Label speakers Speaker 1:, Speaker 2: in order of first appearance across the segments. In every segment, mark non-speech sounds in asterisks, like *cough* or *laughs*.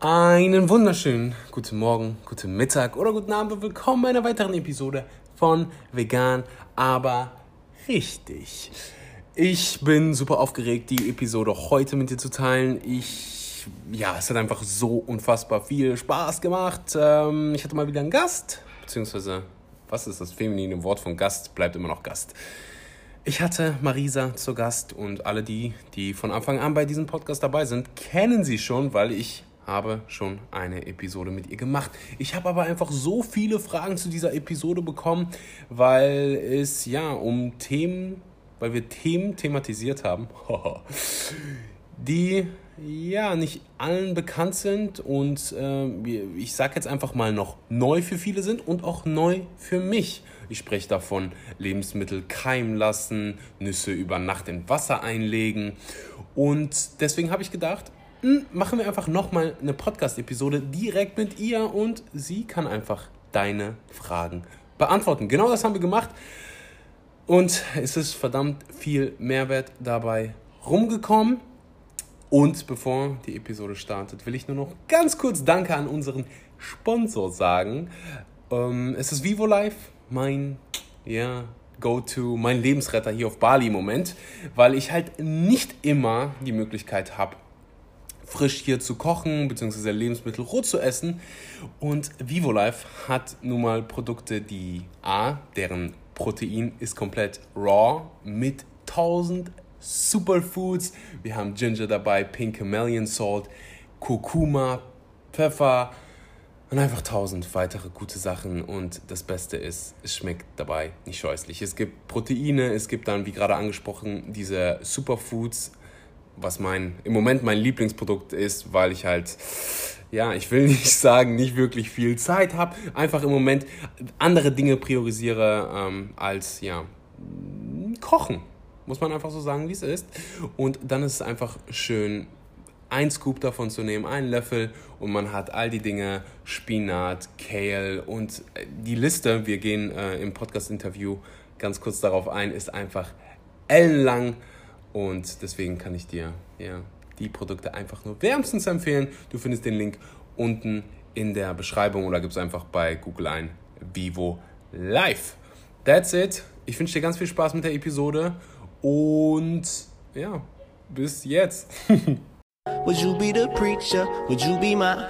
Speaker 1: Einen wunderschönen guten Morgen, guten Mittag oder guten Abend und willkommen bei einer weiteren Episode von Vegan, aber richtig. Ich bin super aufgeregt, die Episode heute mit dir zu teilen. Ich, ja, es hat einfach so unfassbar viel Spaß gemacht. Ähm, ich hatte mal wieder einen Gast, beziehungsweise, was ist das feminine Wort von Gast? Bleibt immer noch Gast. Ich hatte Marisa zu Gast und alle die, die von Anfang an bei diesem Podcast dabei sind, kennen sie schon, weil ich habe schon eine Episode mit ihr gemacht. Ich habe aber einfach so viele Fragen zu dieser Episode bekommen, weil es ja um Themen, weil wir Themen thematisiert haben, *laughs* die ja nicht allen bekannt sind und äh, ich sage jetzt einfach mal noch neu für viele sind und auch neu für mich. Ich spreche davon, Lebensmittel keimen lassen, Nüsse über Nacht in Wasser einlegen. Und deswegen habe ich gedacht, machen wir einfach nochmal eine Podcast-Episode direkt mit ihr und sie kann einfach deine Fragen beantworten. Genau das haben wir gemacht und es ist verdammt viel Mehrwert dabei rumgekommen. Und bevor die Episode startet, will ich nur noch ganz kurz Danke an unseren Sponsor sagen. Ähm, es ist Vivo Life, mein ja, Go-To, mein Lebensretter hier auf Bali im Moment, weil ich halt nicht immer die Möglichkeit habe, frisch hier zu kochen bzw. Lebensmittel roh zu essen. Und VivoLife hat nun mal Produkte, die A, deren Protein ist komplett raw mit 1000 Superfoods. Wir haben Ginger dabei, Pink Chameleon Salt, Kurkuma, Pfeffer und einfach tausend weitere gute Sachen. Und das Beste ist, es schmeckt dabei nicht scheußlich. Es gibt Proteine, es gibt dann, wie gerade angesprochen, diese Superfoods, was mein im Moment mein Lieblingsprodukt ist, weil ich halt ja, ich will *laughs* nicht sagen, nicht wirklich viel Zeit habe, einfach im Moment andere Dinge priorisiere ähm, als ja kochen. Muss man einfach so sagen, wie es ist. Und dann ist es einfach schön, ein Scoop davon zu nehmen, einen Löffel und man hat all die Dinge, Spinat, Kale und äh, die Liste, wir gehen äh, im Podcast-Interview ganz kurz darauf ein, ist einfach ellenlang und deswegen kann ich dir ja, die Produkte einfach nur wärmstens empfehlen. Du findest den Link unten in der Beschreibung oder gibst einfach bei Google ein Vivo Live. That's it. Ich wünsche dir ganz viel Spaß mit der Episode und ja, bis jetzt. *laughs* Would you be the preacher? Would you be my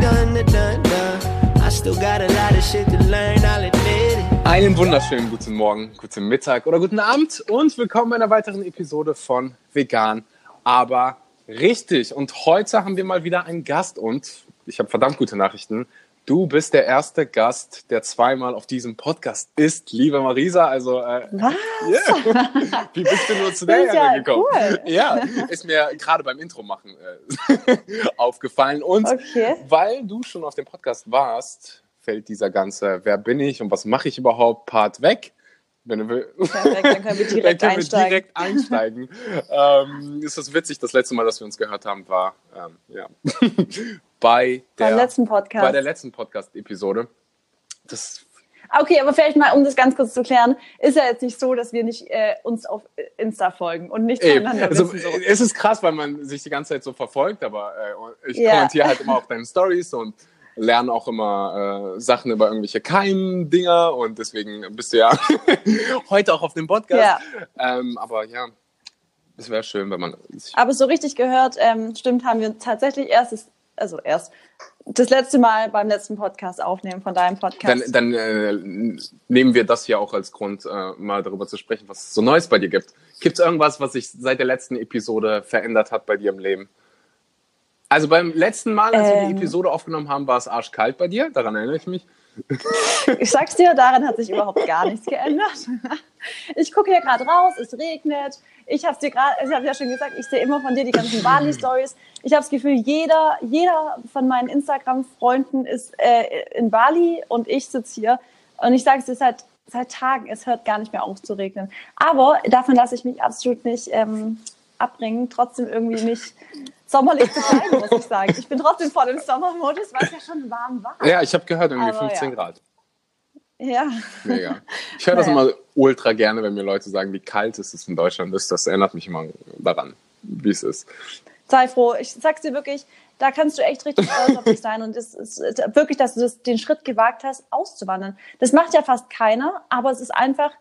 Speaker 1: done, done, done. I still got a lot of shit to learn, I'll admit it. Einen wunderschönen guten Morgen, guten Mittag oder guten Abend und willkommen bei einer weiteren Episode von Vegan, aber richtig. Und heute haben wir mal wieder einen Gast und ich habe verdammt gute Nachrichten. Du bist der erste Gast, der zweimal auf diesem Podcast ist, liebe Marisa. Also, äh, Was? Yeah. *laughs* Wie bist du nur zu der ja gekommen? Cool. *laughs* Ja, ist mir gerade beim Intro machen äh, *laughs* aufgefallen. Und okay. weil du schon auf dem Podcast warst, fällt dieser ganze Wer bin ich und was mache ich überhaupt Part weg. Wenn du willst. Perfekt, dann können wir *laughs* direkt können einsteigen. Wir direkt einsteigen. ähm, ist das witzig, das letzte Mal, dass wir uns gehört haben, war ähm, ja, *laughs* bei, der, Beim letzten Podcast. bei der letzten Podcast-Episode. Das
Speaker 2: Okay, aber vielleicht mal, um das ganz kurz zu klären, ist ja jetzt nicht so, dass wir nicht äh, uns auf Insta folgen und nicht voneinander
Speaker 1: also, wissen. So. Es ist krass, weil man sich die ganze Zeit so verfolgt, aber äh, ich ja. kommentiere halt immer auf deine Stories und lernen auch immer äh, Sachen über irgendwelche Keim-Dinger und deswegen bist du ja *laughs* heute auch auf dem Podcast. Ja. Ähm, aber ja, es wäre schön, wenn man.
Speaker 2: Aber so richtig gehört, ähm, stimmt, haben wir tatsächlich erst, also erst das letzte Mal beim letzten Podcast aufnehmen von deinem Podcast.
Speaker 1: Dann, dann äh, nehmen wir das hier auch als Grund, äh, mal darüber zu sprechen, was es so Neues bei dir gibt. Gibt es irgendwas, was sich seit der letzten Episode verändert hat bei dir im Leben? Also beim letzten Mal, als ähm, wir die ähm. Episode aufgenommen haben, war es arschkalt bei dir. Daran erinnere ich mich.
Speaker 2: Ich sag's dir, daran hat sich überhaupt gar nichts geändert. Ich gucke hier gerade raus, es regnet. Ich habe dir gerade, ich habe ja schon gesagt, ich sehe immer von dir die ganzen Bali-Stories. Ich habe das Gefühl, jeder, jeder von meinen Instagram-Freunden ist äh, in Bali und ich sitze hier. Und ich sage es dir seit, seit Tagen, es hört gar nicht mehr auf zu regnen. Aber davon lasse ich mich absolut nicht ähm, abbringen, trotzdem irgendwie nicht sommerlich zu bleiben, muss ich sagen. Ich bin trotzdem voll im Sommermodus, weil es ja schon warm war.
Speaker 1: Ja, ich habe gehört, irgendwie Aber 15 ja. Grad.
Speaker 2: Ja.
Speaker 1: Mega. Ich höre das naja. immer ultra gerne, wenn mir Leute sagen, wie kalt es ist in Deutschland ist. Das erinnert mich immer daran, wie es ist.
Speaker 2: sei froh. Ich sag's dir wirklich, da kannst du echt richtig stolz auf dich sein. Und es ist wirklich, dass du das, den Schritt gewagt hast, auszuwandern. Das macht ja fast keiner, aber es ist einfach,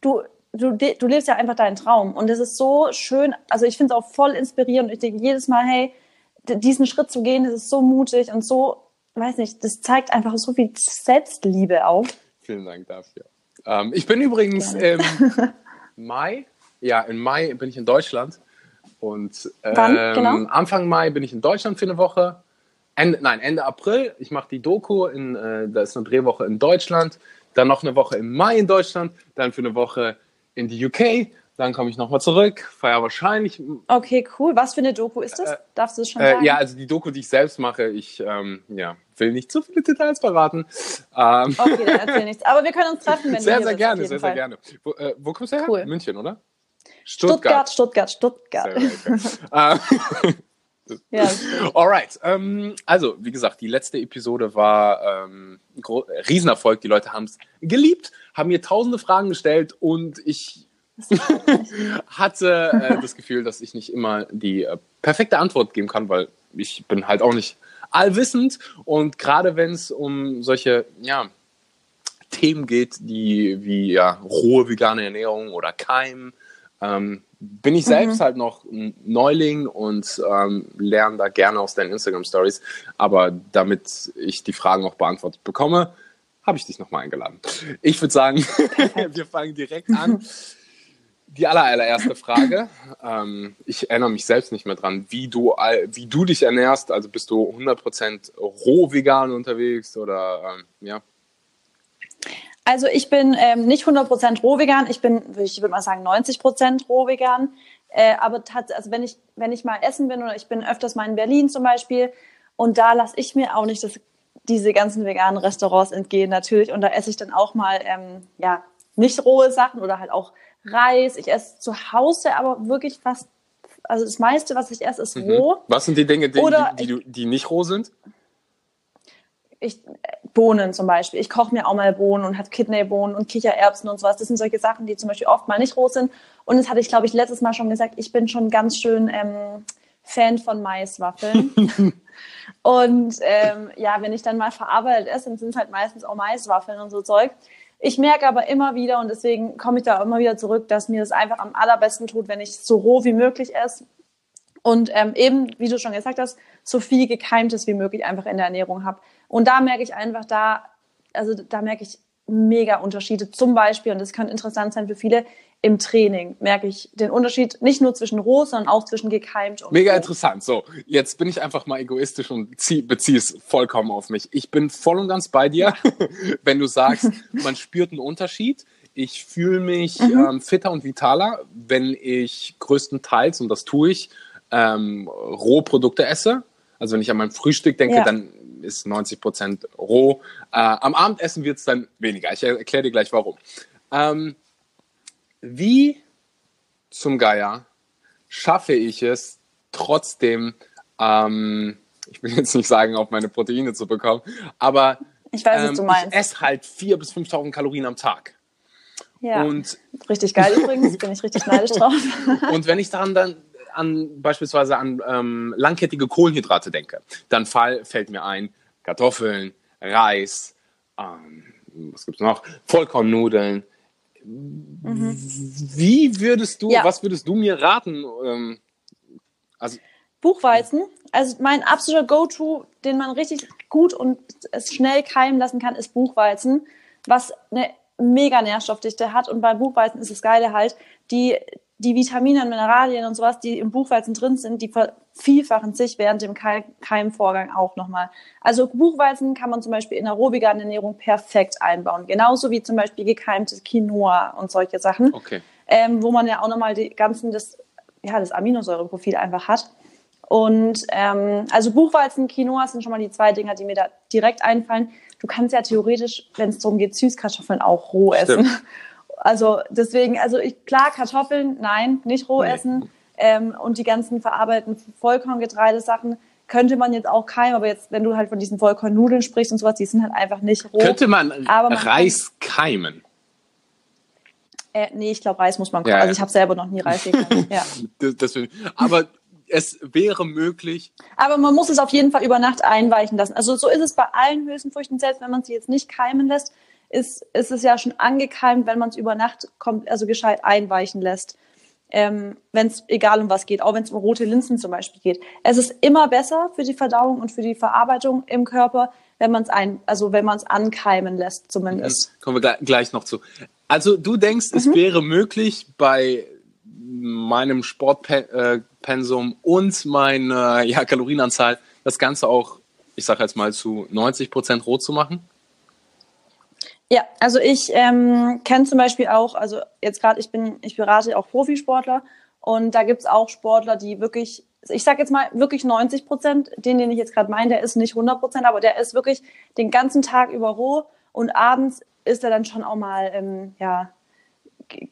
Speaker 2: du, du, du lebst ja einfach deinen Traum. Und es ist so schön, also ich finde es auch voll inspirierend. Ich denke jedes Mal, hey, diesen Schritt zu gehen, das ist so mutig und so, weiß nicht, das zeigt einfach so viel Selbstliebe auf.
Speaker 1: Vielen Dank dafür. Ähm, ich bin übrigens im *laughs* Mai, ja, im Mai bin ich in Deutschland. Und ähm, genau? Anfang Mai bin ich in Deutschland für eine Woche. Ende, nein, Ende April. Ich mache die Doku. In, äh, da ist eine Drehwoche in Deutschland. Dann noch eine Woche im Mai in Deutschland. Dann für eine Woche in die UK. Dann komme ich nochmal zurück. Feier wahrscheinlich.
Speaker 2: Okay, cool. Was für eine Doku ist das? Äh, Darfst du es schon äh, sagen?
Speaker 1: ja, also die Doku, die ich selbst mache. Ich ähm, ja, will nicht zu viele Details verraten.
Speaker 2: Ähm. Okay, dann erzähl *laughs* nichts. Aber wir können uns treffen, wenn
Speaker 1: sehr,
Speaker 2: du
Speaker 1: Sehr, sehr gerne, sehr, Fall. sehr gerne. Wo, äh, wo kommst du her? Cool. München, oder?
Speaker 2: Stuttgart, Stuttgart, Stuttgart. Stuttgart. *laughs* *laughs*
Speaker 1: ja, *laughs* Alright. Ähm, also, wie gesagt, die letzte Episode war ähm, ein Riesenerfolg. Die Leute haben es geliebt, haben mir tausende Fragen gestellt und ich *laughs* hatte äh, das Gefühl, dass ich nicht immer die äh, perfekte Antwort geben kann, weil ich bin halt auch nicht allwissend. Und gerade wenn es um solche, ja, Themen geht, die wie ja, rohe vegane Ernährung oder Keim ähm, bin ich selbst mhm. halt noch ein Neuling und ähm, lerne da gerne aus deinen Instagram Stories. Aber damit ich die Fragen auch beantwortet bekomme, habe ich dich nochmal eingeladen. Ich würde sagen, *laughs* wir fangen direkt an. Die allererste Frage. Ähm, ich erinnere mich selbst nicht mehr dran, wie du, wie du dich ernährst. Also bist du 100% roh vegan unterwegs oder ähm, ja?
Speaker 2: Also ich bin ähm, nicht 100% roh vegan, ich bin, ich würde mal sagen, 90% roh vegan. Äh, aber also wenn ich, wenn ich mal essen bin oder ich bin öfters mal in Berlin zum Beispiel und da lasse ich mir auch nicht das, diese ganzen veganen Restaurants entgehen natürlich und da esse ich dann auch mal ähm, ja nicht rohe Sachen oder halt auch Reis. Ich esse zu Hause aber wirklich fast, also das meiste, was ich esse, ist mhm. roh.
Speaker 1: Was sind die Dinge, die, die, die, die nicht roh sind?
Speaker 2: Ich, Bohnen zum Beispiel. Ich koche mir auch mal Bohnen und habe Kidneybohnen und Kichererbsen und sowas. Das sind solche Sachen, die zum Beispiel oft mal nicht roh sind. Und das hatte ich, glaube ich, letztes Mal schon gesagt. Ich bin schon ganz schön ähm, Fan von Maiswaffeln. *laughs* und ähm, ja, wenn ich dann mal verarbeitet esse, dann sind es halt meistens auch Maiswaffeln und so Zeug. Ich merke aber immer wieder, und deswegen komme ich da immer wieder zurück, dass mir das einfach am allerbesten tut, wenn ich so roh wie möglich esse. Und ähm, eben, wie du schon gesagt hast, so viel Gekeimtes wie möglich einfach in der Ernährung habe. Und da merke ich einfach, da, also da merke ich mega Unterschiede. Zum Beispiel, und das kann interessant sein für viele, im Training merke ich den Unterschied nicht nur zwischen roh, sondern auch zwischen gekeimt und
Speaker 1: Mega roh. interessant. So, jetzt bin ich einfach mal egoistisch und beziehe es vollkommen auf mich. Ich bin voll und ganz bei dir, *laughs* wenn du sagst, *laughs* man spürt einen Unterschied. Ich fühle mich mhm. ähm, fitter und vitaler, wenn ich größtenteils, und das tue ich, ähm, Rohprodukte esse. Also wenn ich an mein Frühstück denke, ja. dann ist 90 Prozent roh. Äh, am Abendessen wird es dann weniger. Ich erkläre dir gleich warum. Ähm, wie zum Geier schaffe ich es trotzdem, ähm, ich will jetzt nicht sagen, auf meine Proteine zu bekommen, aber
Speaker 2: ich, weiß, ähm,
Speaker 1: ich esse halt 4.000 bis 5.000 Kalorien am Tag.
Speaker 2: Ja, und richtig geil übrigens, *laughs* bin ich richtig neidisch drauf.
Speaker 1: und wenn ich daran dann an beispielsweise an ähm, langkettige Kohlenhydrate denke, dann fall, fällt mir ein Kartoffeln, Reis, ähm, was gibt's noch? Vollkornnudeln. Mhm. Wie würdest du, ja. was würdest du mir raten? Ähm,
Speaker 2: also Buchweizen. Also mein absoluter Go-To, den man richtig gut und schnell keimen lassen kann, ist Buchweizen, was eine mega Nährstoffdichte hat. Und bei Buchweizen ist das Geile halt, die die Vitamine und Mineralien und sowas, die im Buchweizen drin sind, die vervielfachen sich während dem Keimvorgang auch nochmal. Also Buchweizen kann man zum Beispiel in aerobiger Ernährung perfekt einbauen. Genauso wie zum Beispiel gekeimtes Quinoa und solche Sachen.
Speaker 1: Okay.
Speaker 2: Ähm, wo man ja auch nochmal die ganzen, das, ja, das Aminosäureprofil einfach hat. Und ähm, also Buchweizen, Quinoa sind schon mal die zwei Dinger, die mir da direkt einfallen. Du kannst ja theoretisch, wenn es darum geht, Süßkartoffeln auch roh Stimmt. essen. Also deswegen, also ich, klar, Kartoffeln, nein, nicht roh nee. essen. Ähm, und die ganzen verarbeiteten Vollkorngetreidesachen könnte man jetzt auch keimen, aber jetzt, wenn du halt von diesen Vollkornnudeln sprichst und sowas, die sind halt einfach nicht roh.
Speaker 1: Könnte man, man Reis kann, keimen?
Speaker 2: Äh, nee, ich glaube, Reis muss man. Ja, also ich habe selber noch nie Reis gegessen. *laughs* ja.
Speaker 1: das, deswegen, aber es wäre möglich.
Speaker 2: Aber man muss es auf jeden Fall über Nacht einweichen lassen. Also so ist es bei allen Hülsenfrüchten, selbst wenn man sie jetzt nicht keimen lässt, ist, ist es ja schon angekeimt, wenn man es über Nacht kommt, also gescheit einweichen lässt. Ähm, wenn es egal um was geht, auch wenn es um rote Linsen zum Beispiel geht. Es ist immer besser für die Verdauung und für die Verarbeitung im Körper, wenn man es ein, also wenn man es ankeimen lässt, zumindest.
Speaker 1: Mhm. Kommen wir gleich noch zu. Also du denkst, mhm. es wäre möglich bei meinem Sportpensum und meiner ja, Kalorienanzahl das Ganze auch, ich sage jetzt mal, zu 90 Prozent rot zu machen?
Speaker 2: Ja, also ich ähm, kenne zum Beispiel auch, also jetzt gerade, ich bin, ich berate auch Profisportler und da gibt es auch Sportler, die wirklich, ich sage jetzt mal wirklich 90 Prozent, den, den ich jetzt gerade meine, der ist nicht 100 Prozent, aber der ist wirklich den ganzen Tag über roh und abends ist er dann schon auch mal, ähm, ja,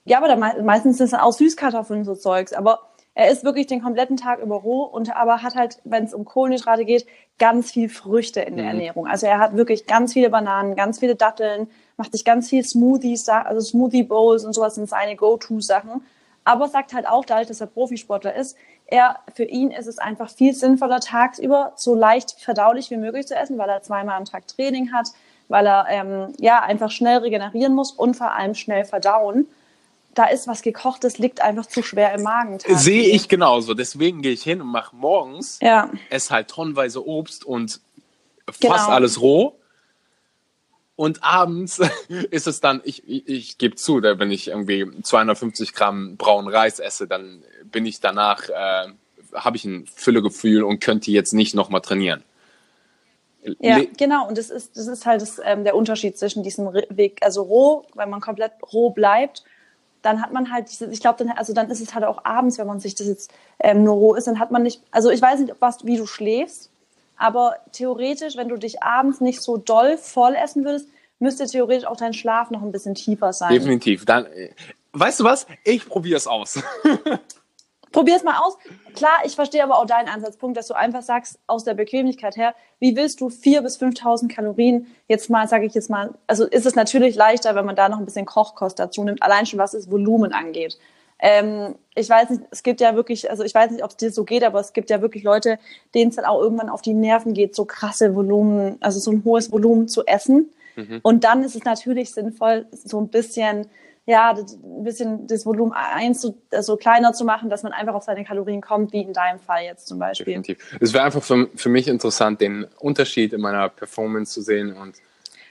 Speaker 2: ja, aber da meistens sind es dann auch Süßkartoffeln so Zeugs, aber er ist wirklich den kompletten Tag über roh und aber hat halt, wenn es um Kohlenhydrate geht, ganz viel Früchte in der mhm. Ernährung. Also er hat wirklich ganz viele Bananen, ganz viele Datteln, macht sich ganz viel Smoothies, also Smoothie Bowls und sowas sind seine Go-To-Sachen. Aber sagt halt auch, dadurch, dass er Profisportler ist, er, für ihn ist es einfach viel sinnvoller, tagsüber so leicht verdaulich wie möglich zu essen, weil er zweimal am Tag Training hat, weil er ähm, ja einfach schnell regenerieren muss und vor allem schnell verdauen da ist was gekochtes, liegt einfach zu schwer im Magen.
Speaker 1: Sehe ich genauso. Deswegen gehe ich hin und mache morgens,
Speaker 2: ja.
Speaker 1: esse halt tonnenweise Obst und genau. fast alles roh. Und abends *laughs* ist es dann, ich, ich, ich gebe zu, da, wenn ich irgendwie 250 Gramm braunen Reis esse, dann bin ich danach, äh, habe ich ein Füllegefühl und könnte jetzt nicht nochmal trainieren.
Speaker 2: Ja, genau. Und das ist, das ist halt das, ähm, der Unterschied zwischen diesem Weg, also roh, wenn man komplett roh bleibt dann hat man halt ich glaube, dann, also dann ist es halt auch abends, wenn man sich das jetzt ähm, nur roh ist, dann hat man nicht, also ich weiß nicht, was, wie du schläfst, aber theoretisch, wenn du dich abends nicht so doll voll essen würdest, müsste theoretisch auch dein Schlaf noch ein bisschen tiefer sein.
Speaker 1: Definitiv. Dann, äh, weißt du was? Ich probiere es aus. *laughs*
Speaker 2: Probier es mal aus. Klar, ich verstehe aber auch deinen Ansatzpunkt, dass du einfach sagst, aus der Bequemlichkeit her, wie willst du 4.000 bis 5.000 Kalorien jetzt mal, sage ich jetzt mal, also ist es natürlich leichter, wenn man da noch ein bisschen Kochkost dazu nimmt, allein schon was das Volumen angeht. Ähm, ich weiß nicht, es gibt ja wirklich, also ich weiß nicht, ob es dir so geht, aber es gibt ja wirklich Leute, denen es dann auch irgendwann auf die Nerven geht, so krasse Volumen, also so ein hohes Volumen zu essen. Mhm. Und dann ist es natürlich sinnvoll, so ein bisschen ja, ein bisschen das Volumen eins so also kleiner zu machen, dass man einfach auf seine Kalorien kommt, wie in deinem Fall jetzt zum Beispiel.
Speaker 1: Definitiv. Es wäre einfach für, für mich interessant, den Unterschied in meiner Performance zu sehen und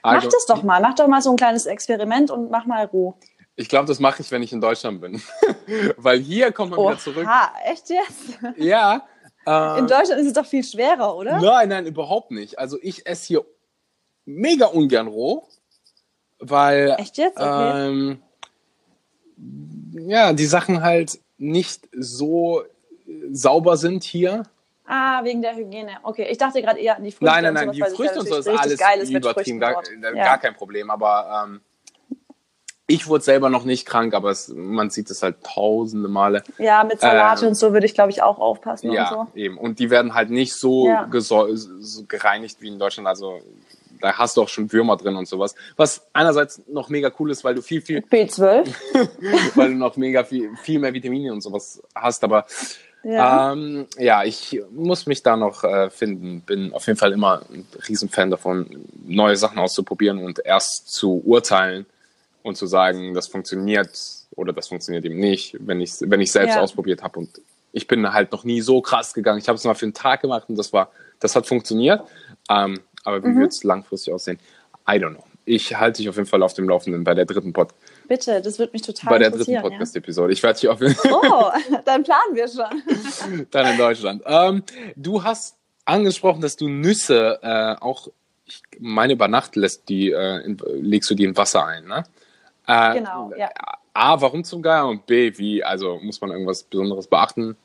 Speaker 2: Mach das doch mal, mach doch mal so ein kleines Experiment und mach mal roh.
Speaker 1: Ich glaube, das mache ich, wenn ich in Deutschland bin. *laughs* Weil hier kommt man Oha, wieder zurück.
Speaker 2: Ah, echt jetzt?
Speaker 1: Ja.
Speaker 2: Äh, in Deutschland ist es doch viel schwerer, oder?
Speaker 1: Nein, nein, überhaupt nicht. Also ich esse hier mega ungern roh, weil
Speaker 2: Echt jetzt? Okay.
Speaker 1: Ähm, ja, die Sachen halt nicht so sauber sind hier.
Speaker 2: Ah, wegen der Hygiene. Okay, ich dachte gerade eher an die
Speaker 1: Früchte. Nein, nein, nein, sowas, die Früchte und so ist alles geil übertrieben, gar, ja. gar, kein Problem. Aber ähm, ich wurde selber noch nicht krank, aber es, man sieht es halt tausende Male.
Speaker 2: Ja, mit Salate ähm, und so würde ich, glaube ich, auch aufpassen.
Speaker 1: Ja,
Speaker 2: und
Speaker 1: so. eben. Und die werden halt nicht so, ja. so gereinigt wie in Deutschland. Also da hast du auch schon Würmer drin und sowas. Was einerseits noch mega cool ist, weil du viel, viel.
Speaker 2: B12. *laughs*
Speaker 1: weil du noch mega viel, viel mehr Vitamine und sowas hast. Aber ja, ähm, ja ich muss mich da noch äh, finden. Bin auf jeden Fall immer ein Riesenfan davon, neue Sachen auszuprobieren und erst zu urteilen und zu sagen, das funktioniert oder das funktioniert eben nicht, wenn ich wenn ich selbst ja. ausprobiert habe und ich bin halt noch nie so krass gegangen. Ich habe es mal für einen Tag gemacht und das war, das hat funktioniert. Ähm, aber wie mhm. wird es langfristig aussehen? I don't know. Ich halte dich auf jeden Fall auf dem Laufenden bei der dritten Podcast.
Speaker 2: Bitte, das würde mich total
Speaker 1: Bei der dritten Podcast-Episode. Ja? Ich werde dich auf jeden
Speaker 2: Fall. Oh, *laughs* dann planen wir schon. *laughs*
Speaker 1: dann in Deutschland. Ähm, du hast angesprochen, dass du Nüsse äh, auch, ich meine, über Nacht lässt die, äh, in, legst du die in Wasser ein, ne?
Speaker 2: Äh, genau, ja.
Speaker 1: A, warum zum Geier? Und B, wie, also muss man irgendwas Besonderes beachten?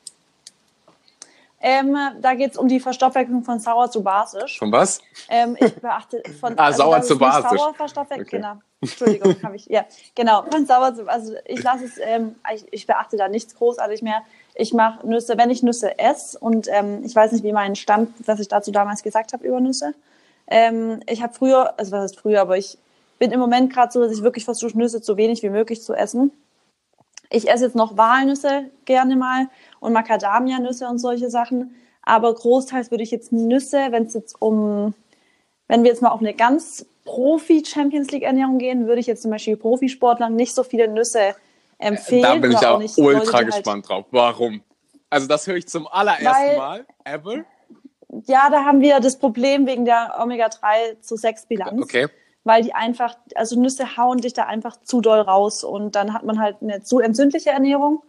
Speaker 2: Ähm, da geht es um die Verstoffwechslung von sauer zu basisch.
Speaker 1: Von was?
Speaker 2: Ähm, ich beachte von *laughs*
Speaker 1: ah, also, sauer zu basisch.
Speaker 2: Sauer verstoffwechselt, okay. genau. Entschuldigung, habe ich, ja, genau, von sauer zu, also ich lasse es, ähm, ich, ich, beachte da nichts großartig mehr. Ich mache Nüsse, wenn ich Nüsse esse und ähm, ich weiß nicht, wie mein Stand, was ich dazu damals gesagt habe über Nüsse. Ähm, ich habe früher, also was heißt früher, aber ich bin im Moment gerade so, dass ich wirklich versuche, Nüsse so wenig wie möglich zu essen. Ich esse jetzt noch Walnüsse gerne mal und Macadamia-Nüsse und solche Sachen. Aber großteils würde ich jetzt Nüsse, wenn es jetzt um, wenn wir jetzt mal auf eine ganz Profi-Champions League-Ernährung gehen, würde ich jetzt zum Beispiel Profisportlern nicht so viele Nüsse empfehlen.
Speaker 1: Da bin ich auch,
Speaker 2: nicht
Speaker 1: ultra
Speaker 2: Leute, die
Speaker 1: gespannt drauf. Warum? Also das höre ich zum allerersten
Speaker 2: Weil-
Speaker 1: Mal ever.
Speaker 2: Ja, da haben wir das Problem wegen der Omega-3 zu 6 Bilanz.
Speaker 1: Okay.
Speaker 2: Weil die einfach, also Nüsse hauen dich da einfach zu doll raus und dann hat man halt eine zu entzündliche Ernährung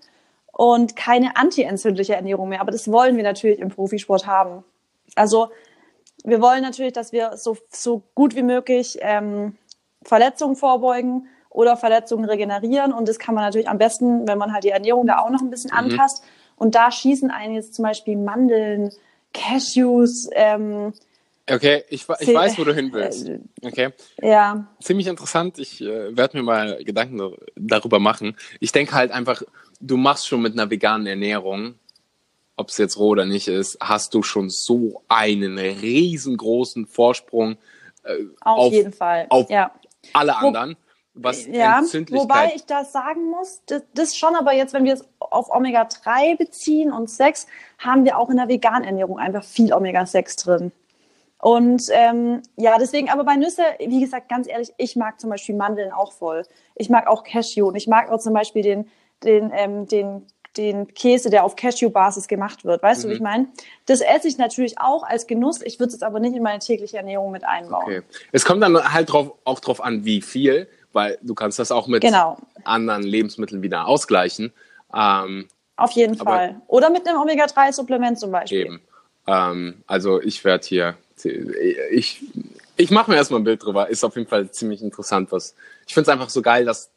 Speaker 2: und keine anti-entzündliche Ernährung mehr. Aber das wollen wir natürlich im Profisport haben. Also wir wollen natürlich, dass wir so, so gut wie möglich ähm, Verletzungen vorbeugen oder Verletzungen regenerieren. Und das kann man natürlich am besten, wenn man halt die Ernährung da auch noch ein bisschen anpasst. Und da schießen einen jetzt zum Beispiel Mandeln, Cashews, ähm,
Speaker 1: Okay, ich, ich weiß, wo du hin willst.
Speaker 2: äh,
Speaker 1: Okay.
Speaker 2: ja,
Speaker 1: Ziemlich interessant. Ich äh, werde mir mal Gedanken dar- darüber machen. Ich denke halt einfach, du machst schon mit einer veganen Ernährung, ob es jetzt roh oder nicht ist, hast du schon so einen riesengroßen Vorsprung äh,
Speaker 2: auf,
Speaker 1: auf
Speaker 2: jeden Fall.
Speaker 1: auf
Speaker 2: ja.
Speaker 1: alle anderen, was
Speaker 2: Ja, wobei ich das sagen muss, das, das schon, aber jetzt, wenn wir es auf Omega-3 beziehen und 6, haben wir auch in der veganen Ernährung einfach viel Omega-6 drin. Und ähm, ja, deswegen, aber bei Nüsse, wie gesagt, ganz ehrlich, ich mag zum Beispiel Mandeln auch voll. Ich mag auch Cashew und ich mag auch zum Beispiel den, den, ähm, den, den Käse, der auf Cashew-Basis gemacht wird. Weißt du, wie ich meine? Das esse ich natürlich auch als Genuss. Ich würde es aber nicht in meine tägliche Ernährung mit einbauen.
Speaker 1: Okay. Es kommt dann halt drauf, auch drauf an, wie viel, weil du kannst das auch mit
Speaker 2: Genau.
Speaker 1: anderen Lebensmitteln wieder ausgleichen. Ähm,
Speaker 2: Auf jeden Fall. Oder mit einem Omega-3-Supplement zum Beispiel.
Speaker 1: eben. Ähm, also ich werde hier, ich, ich mache mir erstmal ein Bild drüber. Ist auf jeden Fall ziemlich interessant, was. Ich finde es einfach so geil, dass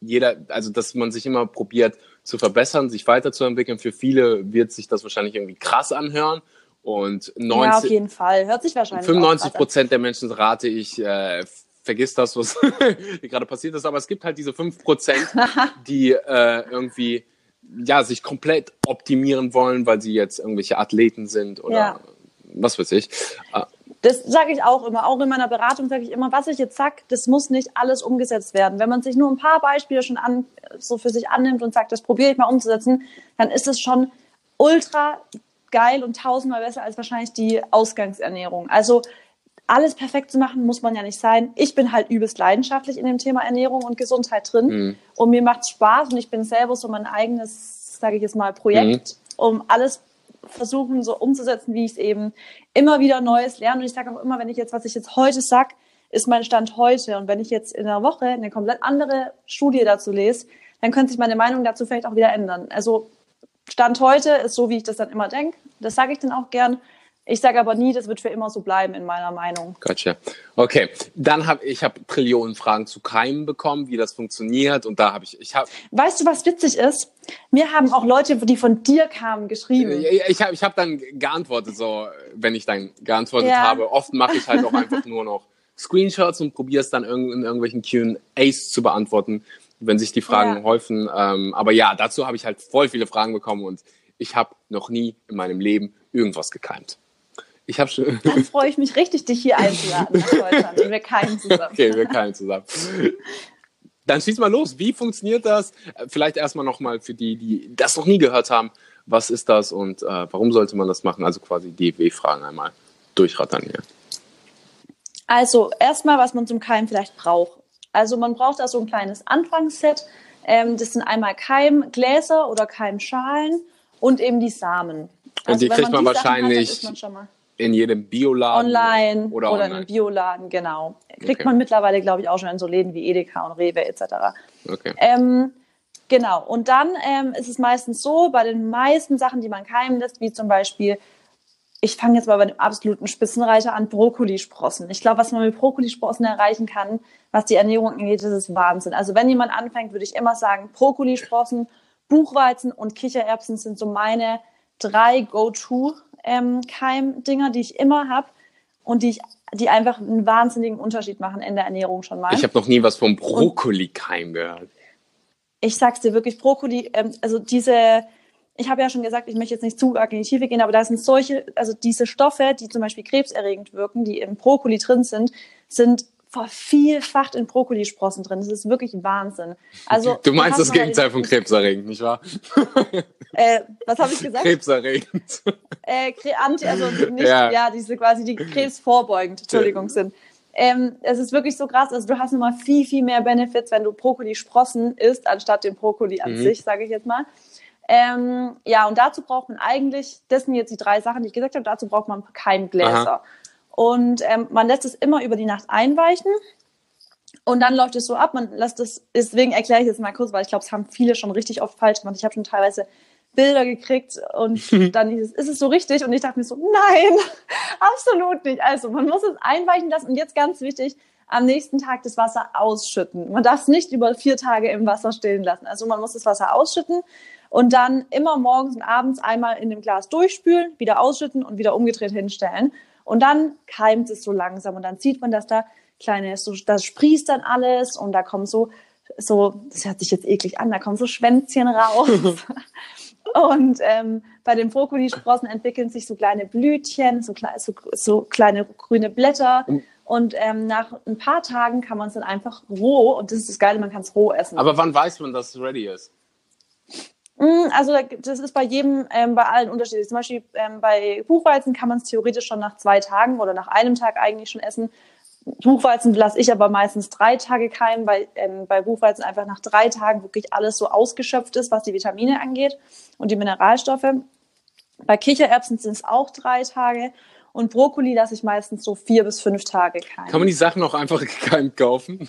Speaker 1: jeder, also dass man sich immer probiert zu verbessern, sich weiterzuentwickeln. Für viele wird sich das wahrscheinlich irgendwie krass anhören. Und
Speaker 2: Ja, auf
Speaker 1: 90,
Speaker 2: jeden Fall. Hört sich wahrscheinlich
Speaker 1: 95
Speaker 2: auch krass
Speaker 1: Prozent der Menschen rate ich, äh, vergiss das, was *laughs* gerade passiert ist. Aber es gibt halt diese 5 Prozent, *laughs* die äh, irgendwie ja, sich komplett optimieren wollen, weil sie jetzt irgendwelche Athleten sind oder
Speaker 2: Ja.
Speaker 1: Was weiß ich.
Speaker 2: An. Das sage ich auch immer. Auch in meiner Beratung sage ich immer, was ich jetzt sag, das muss nicht alles umgesetzt werden. Wenn man sich nur ein paar Beispiele schon an, so für sich annimmt und sagt, das probiere ich mal umzusetzen, dann ist es schon ultra geil und tausendmal besser als wahrscheinlich die Ausgangsernährung. Also alles perfekt zu machen, muss man ja nicht sein. Ich bin halt übelst leidenschaftlich in dem Thema Ernährung und Gesundheit drin.
Speaker 1: Mhm.
Speaker 2: Und mir macht Spaß und ich bin selber so mein eigenes, sage ich jetzt mal, Projekt, um alles versuchen so umzusetzen, wie ich es eben immer wieder Neues lerne. Und ich sage auch immer, wenn ich jetzt, was ich jetzt heute sag, ist mein Stand heute. Und wenn ich jetzt in einer Woche eine komplett andere Studie dazu lese, dann könnte sich meine Meinung dazu vielleicht auch wieder ändern. Also Stand heute ist so, wie ich das dann immer denke. Das sage ich dann auch gern. Ich sage aber nie, das wird für immer so bleiben in meiner Meinung.
Speaker 1: Gotcha. Okay, dann habe ich hab Trillionen Fragen zu Keimen bekommen, wie das funktioniert und da habe ich ich habe
Speaker 2: Weißt du, was witzig ist? Mir haben auch Leute, die von dir kamen, geschrieben.
Speaker 1: ich habe ich hab dann geantwortet so, wenn ich dann geantwortet
Speaker 2: Ja.
Speaker 1: habe. Oft mache ich halt auch einfach nur noch Screenshots und probiere es dann in irgendwelchen Q&As zu beantworten, wenn sich die Fragen
Speaker 2: Ja.
Speaker 1: häufen. Ähm, aber ja, dazu habe ich halt voll viele Fragen bekommen und ich habe noch nie in meinem Leben irgendwas gekeimt. Ich habe schon
Speaker 2: Dann freue ich mich richtig, dich hier einzuladen *laughs* nach Deutschland. Und wir keinen zusammen.
Speaker 1: Okay, wir keimen zusammen. Dann schieß mal los. Wie funktioniert das? Äh, Vielleicht erstmal nochmal für die, die das noch nie gehört haben. Was ist das und äh, warum sollte man das machen? Also quasi DFW-Fragen einmal durchrattern hier.
Speaker 2: Also erstmal, was man zum Keimen vielleicht braucht. Also man braucht da so ein kleines Anfangsset. Ähm, das sind einmal Keimgläser oder Keimschalen und eben die Samen. Also
Speaker 1: die
Speaker 2: wenn
Speaker 1: kriegt man
Speaker 2: die Sachen
Speaker 1: wahrscheinlich
Speaker 2: Hat, man
Speaker 1: In jedem Bioladen
Speaker 2: online
Speaker 1: oder,
Speaker 2: oder,
Speaker 1: online.
Speaker 2: in einem Bioladen, genau. Kriegt
Speaker 1: Okay.
Speaker 2: man mittlerweile, glaube ich, auch schon in so Läden wie Edeka und Rewe etc.
Speaker 1: Okay.
Speaker 2: Ähm, genau. Und dann ähm, ist es meistens so, bei den meisten Sachen, die man keimen lässt, wie zum Beispiel, ich fange jetzt mal bei dem absoluten Spitzenreiter an, Brokkolisprossen. Ich glaube, was man mit Brokkolisprossen erreichen kann, was die Ernährung angeht, das ist Wahnsinn. Also wenn jemand anfängt, würde ich immer sagen, Brokkolisprossen, Buchweizen und Kichererbsen sind so meine drei Go-To-Keim-Dinger, die ich immer habe und die ich die einfach einen wahnsinnigen Unterschied machen in der Ernährung schon mal
Speaker 1: Ich habe noch nie was vom Brokkoli-Keim gehört.
Speaker 2: ich sag's dir wirklich, Brokkoli, ähm, also diese, ich habe ja schon gesagt, ich möchte jetzt nicht zu arg in die Tiefe gehen, aber da sind solche, also diese Stoffe, die zum Beispiel krebserregend wirken, die im Brokkoli drin sind, sind vervielfacht in Brokkolisprossen drin. Das ist wirklich Wahnsinn. Also, *laughs*
Speaker 1: du meinst das Gegenteil von krebserregend, nicht wahr? *laughs*
Speaker 2: Äh, was habe ich gesagt?
Speaker 1: Krebserregend. *laughs*
Speaker 2: Äh, anti, also nicht, ja. ja. diese quasi die krebsvorbeugend, Entschuldigung, sind. Ähm, es ist wirklich so krass. Also du hast nochmal viel, viel mehr Benefits, wenn du Brokkoli-Sprossen isst, anstatt den Brokkoli an mhm. sich, sage ich jetzt mal. Ähm, ja, und dazu braucht man eigentlich, das sind jetzt die drei Sachen, die ich gesagt habe, dazu braucht man Keimgläser. Aha. Und ähm, man lässt es immer über die Nacht einweichen. Und dann läuft es so ab, man lässt es, deswegen erkläre ich jetzt mal kurz, weil ich glaube, es haben viele schon richtig oft falsch gemacht. Ich habe schon teilweise Bilder gekriegt und *laughs* dann ist es so richtig und ich dachte mir so, nein, *laughs* absolut nicht. Also man muss es einweichen lassen und jetzt ganz wichtig, am nächsten Tag das Wasser ausschütten. Man darf es nicht über vier Tage im Wasser stehen lassen. Also man muss das Wasser ausschütten und dann immer morgens und abends einmal in dem Glas durchspülen, wieder ausschütten und wieder umgedreht hinstellen. Und dann keimt es so langsam und dann sieht man, dass da kleine, so, das sprießt dann alles und da kommen so, so, das hört sich jetzt eklig an, da kommen so Schwänzchen raus. *laughs* und ähm, bei den Brokkolisprossen entwickeln sich so kleine Blütchen, so, so, so kleine grüne Blätter. Und ähm, nach ein paar Tagen kann man es dann einfach roh, und das ist das Geile, man kann es roh essen.
Speaker 1: Aber wann weiß man, dass es ready ist?
Speaker 2: Mm, also das ist bei jedem, ähm, bei allen unterschiedlich. Zum Beispiel ähm, bei Buchweizen kann man es theoretisch schon nach zwei Tagen oder nach einem Tag eigentlich schon essen. Buchweizen lasse ich aber meistens drei Tage keimen, weil ähm, bei Buchweizen einfach nach drei Tagen wirklich alles so ausgeschöpft ist, was die Vitamine angeht und die Mineralstoffe. Bei Kichererbsen sind es auch drei Tage und Brokkoli lasse ich meistens so vier bis fünf Tage keimen.
Speaker 1: Kann man die Sachen auch einfach *laughs* gekeimt kaufen?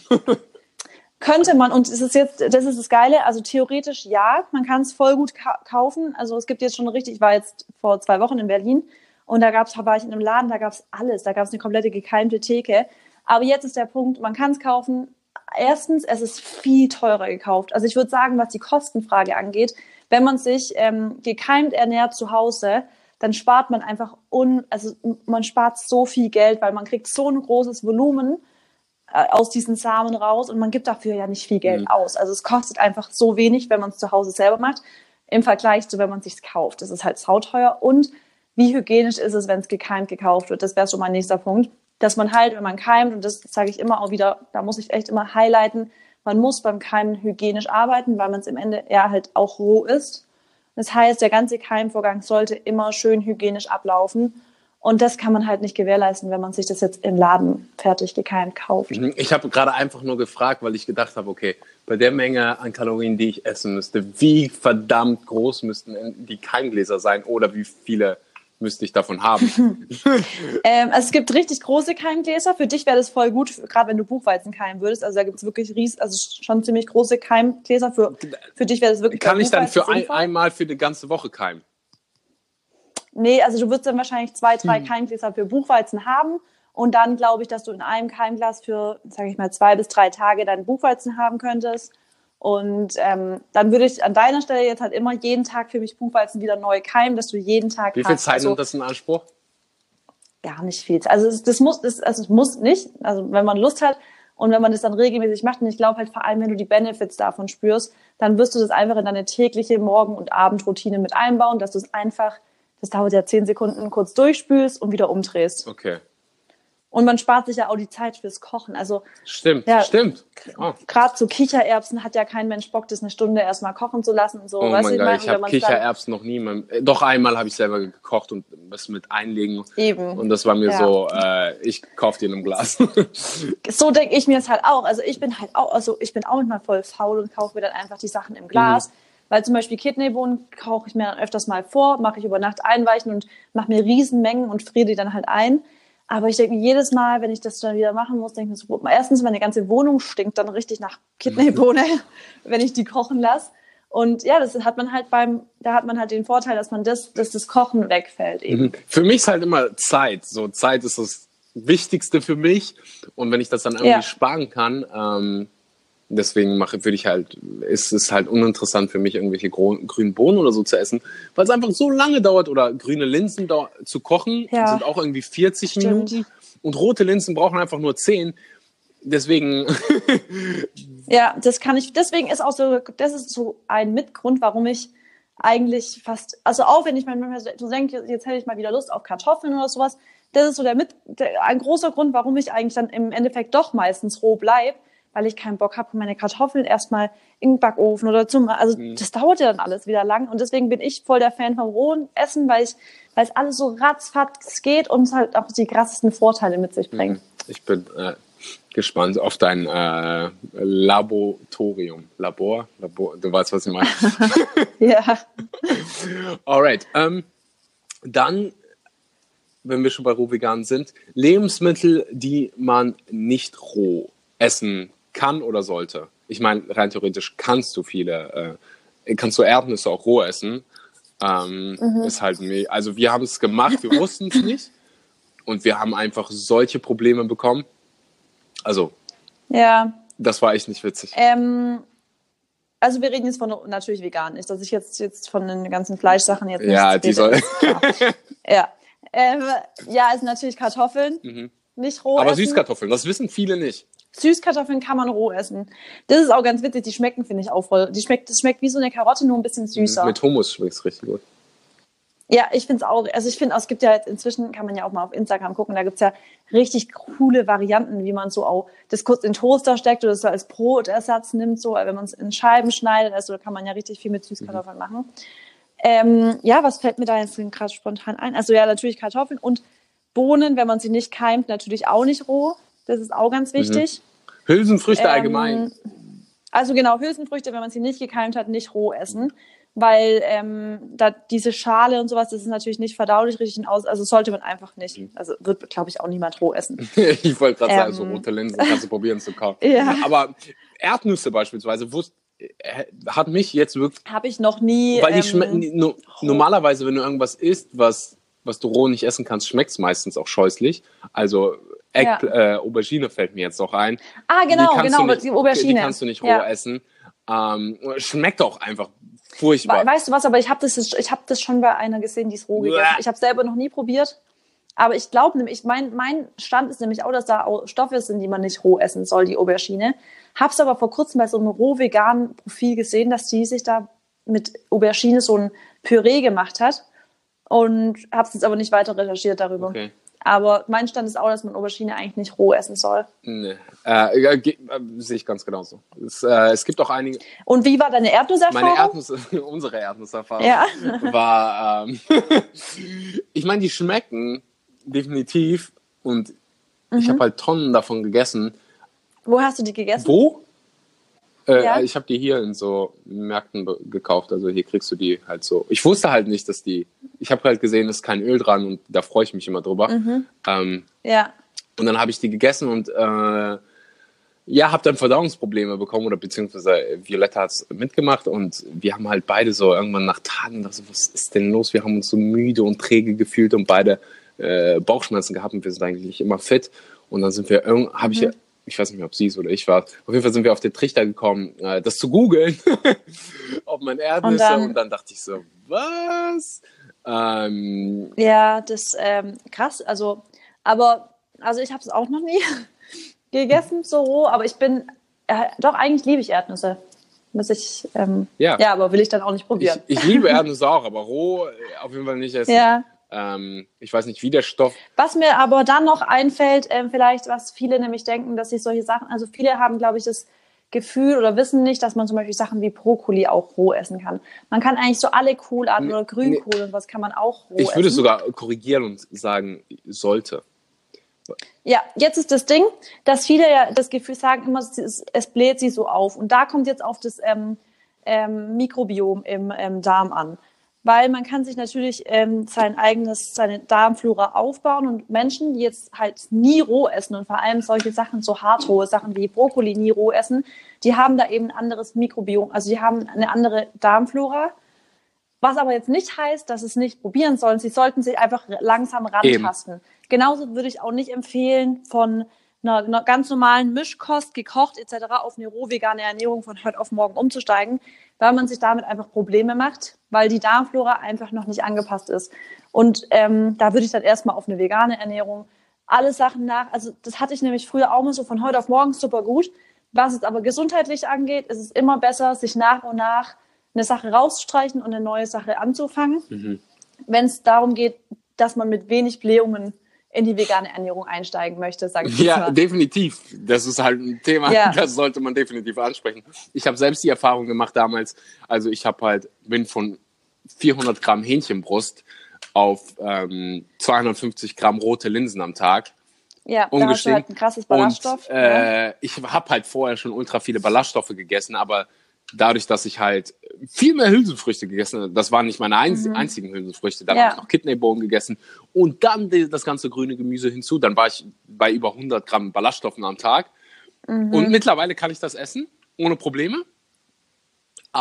Speaker 2: Könnte man, und es ist jetzt, das ist das Geile, also theoretisch ja, man kann es voll gut ka kaufen. Also es gibt jetzt schon richtig, ich war jetzt vor zwei Wochen in Berlin und da gab's, war ich in einem Laden, da gab es alles, da gab es eine komplette gekeimte Theke. Aber jetzt ist der Punkt, man kann es kaufen. Erstens, es ist viel teurer gekauft. Also ich würde sagen, was die Kostenfrage angeht, wenn man sich ähm, gekeimt ernährt zu Hause, dann spart man einfach un, also man spart so viel Geld, weil man kriegt so ein großes Volumen aus diesen Samen raus und man gibt dafür ja nicht viel Geld mhm. aus. Also es kostet einfach so wenig, wenn man es zu Hause selber macht, im Vergleich zu, wenn man es sich kauft. Das ist halt sauteuer. Und wie hygienisch ist es, wenn es gekeimt gekauft wird? Das wäre schon mein nächster Punkt. Dass man halt, wenn man keimt, und das sage ich immer auch wieder, da muss ich echt immer highlighten, man muss beim Keimen hygienisch arbeiten, weil man es im Ende eher halt auch roh ist. Das heißt, der ganze Keimvorgang sollte immer schön hygienisch ablaufen. Und das kann man halt nicht gewährleisten, wenn man sich das jetzt im Laden fertig gekeimt kauft. Mhm.
Speaker 1: Ich habe gerade einfach nur gefragt, weil ich gedacht habe, okay, bei der Menge an Kalorien, die ich essen müsste, wie verdammt groß müssten die Keimgläser sein oder wie viele müsste ich davon haben? *laughs* *laughs*
Speaker 2: ähm, also es gibt richtig große Keimgläser. Für dich wäre das voll gut, gerade wenn du Buchweizen keimen würdest. Also da gibt es wirklich ries also schon ziemlich große Keimgläser. Für, für dich wäre das wirklich
Speaker 1: Kann ich dann für ein, einmal für die ganze Woche keimen?
Speaker 2: Nee, also du wirst dann wahrscheinlich zwei, drei hm. Keimgläser für Buchweizen haben. Und dann glaube ich, dass du in einem Keimglas für, sage ich mal, zwei bis drei Tage deinen Buchweizen haben könntest. Und ähm, dann würde ich an deiner Stelle jetzt halt immer jeden Tag für mich Buchweizen wieder neu keimen, dass du jeden Tag.
Speaker 1: Wie viel hast. Zeit also, nimmt das in Anspruch?
Speaker 2: Gar nicht viel. Also das, das muss, das, also es muss nicht. Also wenn man Lust hat und wenn man das dann regelmäßig macht, und ich glaube halt vor allem, wenn du die Benefits davon spürst, dann wirst du das einfach in deine tägliche Morgen- und Abendroutine mit einbauen, dass du es einfach das dauert ja zehn Sekunden, kurz durchspülst und wieder umdrehst.
Speaker 1: Okay.
Speaker 2: Und man spart sich ja auch die Zeit fürs Kochen. Also
Speaker 1: stimmt, ja, stimmt.
Speaker 2: Oh. Gerade so Kichererbsen hat ja kein Mensch Bock, das eine Stunde erstmal kochen zu lassen. So,
Speaker 1: oh weißt mein Gott, ich, ich habe Kichererbsen noch nie. Mein, äh, doch einmal habe ich selber gekocht und was mit einlegen.
Speaker 2: Eben.
Speaker 1: Und das war mir ja. so, äh, ich kaufe dir in einem Glas. *laughs*
Speaker 2: so denke ich mir es halt auch. Also ich bin halt auch, also ich bin auch manchmal voll faul und kaufe mir dann einfach die Sachen im Glas. Mhm weil zum Beispiel Kidneybohnen koche ich mir dann öfters mal vor, mache ich über Nacht einweichen und mache mir Riesenmengen und friere die dann halt ein. Aber ich denke mir jedes Mal, wenn ich das dann wieder machen muss, denke ich mir so, erstens, meine ganze Wohnung stinkt dann richtig nach Kidneybohne, *laughs* wenn ich die kochen lasse. Und ja, das hat man halt beim, da hat man halt den Vorteil, dass man das, dass das Kochen wegfällt eben. Mhm.
Speaker 1: Für mich ist halt immer Zeit. So Zeit ist das Wichtigste für mich. Und wenn ich das dann irgendwie ja. sparen kann, ähm, Deswegen mache, würde ich halt, ist es halt uninteressant für mich, irgendwelche grünen Bohnen oder so zu essen, weil es einfach so lange dauert oder grüne Linsen zu kochen, ja. sind auch irgendwie 40 Stimmt. Minuten und rote Linsen brauchen einfach nur 10. Deswegen. *laughs*
Speaker 2: ja, das kann ich, deswegen ist auch so, das ist so ein Mitgrund, warum ich eigentlich fast, also auch wenn ich manchmal so denke, jetzt hätte ich mal wieder Lust auf Kartoffeln oder sowas, das ist so der, mit, der ein großer Grund, warum ich eigentlich dann im Endeffekt doch meistens roh bleibe, weil ich keinen Bock habe, meine Kartoffeln erstmal in den Backofen oder zum, also mhm. das dauert ja dann alles wieder lang und deswegen bin ich voll der Fan vom rohen Essen, weil ich, weil es alles so ratzfatz geht und es halt auch die krassesten Vorteile mit sich bringt. Mhm.
Speaker 1: Ich bin äh, gespannt auf dein äh, Laboratorium. Labor? Labor? Du weißt, was ich meine. *laughs* *laughs*
Speaker 2: ja.
Speaker 1: Alright. Ähm, dann, wenn wir schon bei roh vegan sind, Lebensmittel, die man nicht roh essen kann oder sollte. Ich meine, rein theoretisch kannst du viele, äh, kannst du Erdnüsse auch roh essen. Ähm, mhm. Ist halt, also wir haben es gemacht, wir wussten es nicht. Und wir haben einfach solche Probleme bekommen. Also,
Speaker 2: ja.
Speaker 1: das war echt nicht witzig.
Speaker 2: Ähm, also wir reden jetzt von natürlich vegan, nicht, dass ich jetzt, jetzt von den ganzen Fleischsachen jetzt nicht
Speaker 1: Ja, die soll. *laughs*
Speaker 2: ja. Ähm, ja, ist natürlich Kartoffeln. Mhm. Nicht roh.
Speaker 1: Aber
Speaker 2: essen.
Speaker 1: Süßkartoffeln, das wissen viele nicht.
Speaker 2: Süßkartoffeln kann man roh essen. Das ist auch ganz witzig. Die schmecken, finde ich, auch voll. Die schmeckt, das schmeckt wie so eine Karotte, nur ein bisschen süßer.
Speaker 1: Mit Hummus schmeckt es richtig gut.
Speaker 2: Ja, ich finde es auch. Also ich finde, es gibt ja jetzt inzwischen, kann man ja auch mal auf Instagram gucken, da gibt es ja richtig coole Varianten, wie man so auch das kurz in Toaster steckt oder so als Brotersatz nimmt, so, wenn man es in Scheiben schneidet. Also da kann man ja richtig viel mit Süßkartoffeln mhm. machen. Ähm, ja, was fällt mir da jetzt gerade spontan ein? Also ja, natürlich Kartoffeln und Bohnen, wenn man sie nicht keimt, natürlich auch nicht roh. Das ist auch ganz mhm. wichtig.
Speaker 1: Mhm. Hülsenfrüchte ähm, allgemein.
Speaker 2: Also genau, Hülsenfrüchte, wenn man sie nicht gekeimt hat, nicht roh essen weil ähm, da diese Schale und sowas, das ist natürlich nicht verdaulich richtig aus, also sollte man einfach nicht. Mhm. Also wird, glaube ich, auch niemand roh essen. *laughs*
Speaker 1: ich wollte gerade ähm, sagen, so ähm. rote Linsen kannst du probieren zu kaufen. *laughs* Ja. Aber Erdnüsse beispielsweise, wusste äh, hat mich jetzt wirklich.
Speaker 2: Habe ich noch nie.
Speaker 1: Weil die ähm, no, normalerweise, wenn du irgendwas isst, was, was du roh nicht essen kannst, schmeckt es meistens auch scheußlich. Also Egg, ja. äh, Aubergine fällt mir jetzt auch ein.
Speaker 2: Ah, genau, genau,
Speaker 1: nicht,
Speaker 2: die Aubergine.
Speaker 1: Die kannst du nicht roh ja. essen. Ähm, schmeckt auch einfach Furchtbar.
Speaker 2: Weißt du was, aber ich habe das, ich hab das schon bei einer gesehen, die es roh gegessen Ich habe selber noch nie probiert. Aber ich glaube nämlich, mein, mein Stand ist nämlich auch, dass da auch Stoffe sind, die man nicht roh essen soll, die Aubergine. Hab's aber vor kurzem bei so einem roh veganen Profil gesehen, dass die sich da mit Aubergine so ein Püree gemacht hat. Und hab's jetzt aber nicht weiter recherchiert darüber. Okay. Aber mein Stand ist auch, dass man Aubergine eigentlich nicht roh essen soll.
Speaker 1: Nee. Äh, äh, sehe ich ganz genauso. Es, äh, es gibt auch einige.
Speaker 2: Und wie war deine Erdnusserfahrung?
Speaker 1: Meine Erdnuss, *laughs* unsere Erdnusserfahrung ja. *laughs* war. Ähm, *laughs* ich meine, die schmecken definitiv und mhm. ich habe halt Tonnen davon gegessen.
Speaker 2: Wo hast du die gegessen?
Speaker 1: Wo? Äh, ja. Ich habe die hier in so Märkten gekauft. Also hier kriegst du die halt so. Ich wusste halt nicht, dass die. Ich habe halt gesehen, es ist kein Öl dran und da freue ich mich immer drüber. Mhm. Ähm,
Speaker 2: ja.
Speaker 1: Und dann habe ich die gegessen und äh, ja, habe dann Verdauungsprobleme bekommen oder beziehungsweise Violetta hat es mitgemacht und wir haben halt beide so irgendwann nach Tagen gedacht, so, was ist denn los? Wir haben uns so müde und träge gefühlt und beide äh, Bauchschmerzen gehabt und wir sind eigentlich immer fit. Und dann sind wir, habe ich mhm ich weiß nicht mehr, ob sie es oder ich war. Auf jeden Fall sind wir auf den Trichter gekommen, äh, das zu googeln, *laughs* ob man Erdnüsse. Und dann, und dann, dachte ich so, was? Ähm,
Speaker 2: ja, das ähm, krass. Also, aber also ich habe es auch noch nie *laughs* gegessen so roh, aber ich bin äh, doch eigentlich liebe ich Erdnüsse. Muss ich, ähm, ja. ja, aber will ich dann auch nicht probieren.
Speaker 1: Ich, ich liebe *laughs* Erdnüsse auch, aber roh äh, auf jeden Fall nicht essen.
Speaker 2: Ja.
Speaker 1: Ähm, ich weiß nicht, wie der Stoff.
Speaker 2: Was mir aber dann noch einfällt, ähm, vielleicht, was viele nämlich denken, dass sich solche Sachen, also viele haben, glaube ich, das Gefühl oder wissen nicht, dass man zum Beispiel Sachen wie Brokkoli auch roh essen kann. Man kann eigentlich so alle Kohlarten nee, oder Grünkohl nee. und was kann man auch roh essen.
Speaker 1: Ich würde essen. sogar korrigieren und sagen, sollte.
Speaker 2: Ja, jetzt ist das Ding, dass viele ja das Gefühl sagen immer, es, es bläht sie so auf. Und da kommt jetzt auf das ähm, ähm, Mikrobiom im ähm, Darm an weil man kann sich natürlich ähm, sein eigenes, seine Darmflora aufbauen und Menschen, die jetzt halt nie roh essen und vor allem solche Sachen, so hartrohe Sachen wie Brokkoli nie roh essen, die haben da eben ein anderes Mikrobiom, also die haben eine andere Darmflora. Was aber jetzt nicht heißt, dass es nicht probieren sollen. Sie sollten sich einfach langsam rantasten. Eben. Genauso würde ich auch nicht empfehlen, von einer, einer ganz normalen Mischkost, gekocht etc. auf eine roh-vegane Ernährung von heute auf morgen umzusteigen, weil man sich damit einfach Probleme macht, weil die Darmflora einfach noch nicht angepasst ist. Und ähm, da würde ich dann erstmal auf eine vegane Ernährung alle Sachen nach. Also das hatte ich nämlich früher auch mal so von heute auf morgen super gut. Was es aber gesundheitlich angeht, ist es immer besser, sich nach und nach eine Sache rauszustreichen und eine neue Sache anzufangen. Mhm. Wenn es darum geht, dass man mit wenig Blähungen in die vegane Ernährung einsteigen möchte, sage ich
Speaker 1: Ja,
Speaker 2: mal.
Speaker 1: definitiv. Das ist halt ein Thema,
Speaker 2: Ja. *laughs*
Speaker 1: das sollte man definitiv ansprechen. Ich habe selbst die Erfahrung gemacht damals, also ich habe halt, bin von 400 Gramm Hähnchenbrust auf ähm, 250 Gramm rote Linsen am Tag
Speaker 2: Ja, da hast du halt ein krasses Ballaststoff.
Speaker 1: Und äh, ich habe halt vorher schon ultra viele Ballaststoffe gegessen, aber dadurch, dass ich halt viel mehr Hülsenfrüchte gegessen habe, das waren nicht meine einz einzigen Hülsenfrüchte, dann
Speaker 2: Mhm. Ja.
Speaker 1: habe ich noch Kidneybohnen gegessen und dann das ganze grüne Gemüse hinzu, dann war ich bei über 100 Gramm Ballaststoffen am Tag.
Speaker 2: Mhm.
Speaker 1: Und mittlerweile kann ich das essen, ohne Probleme.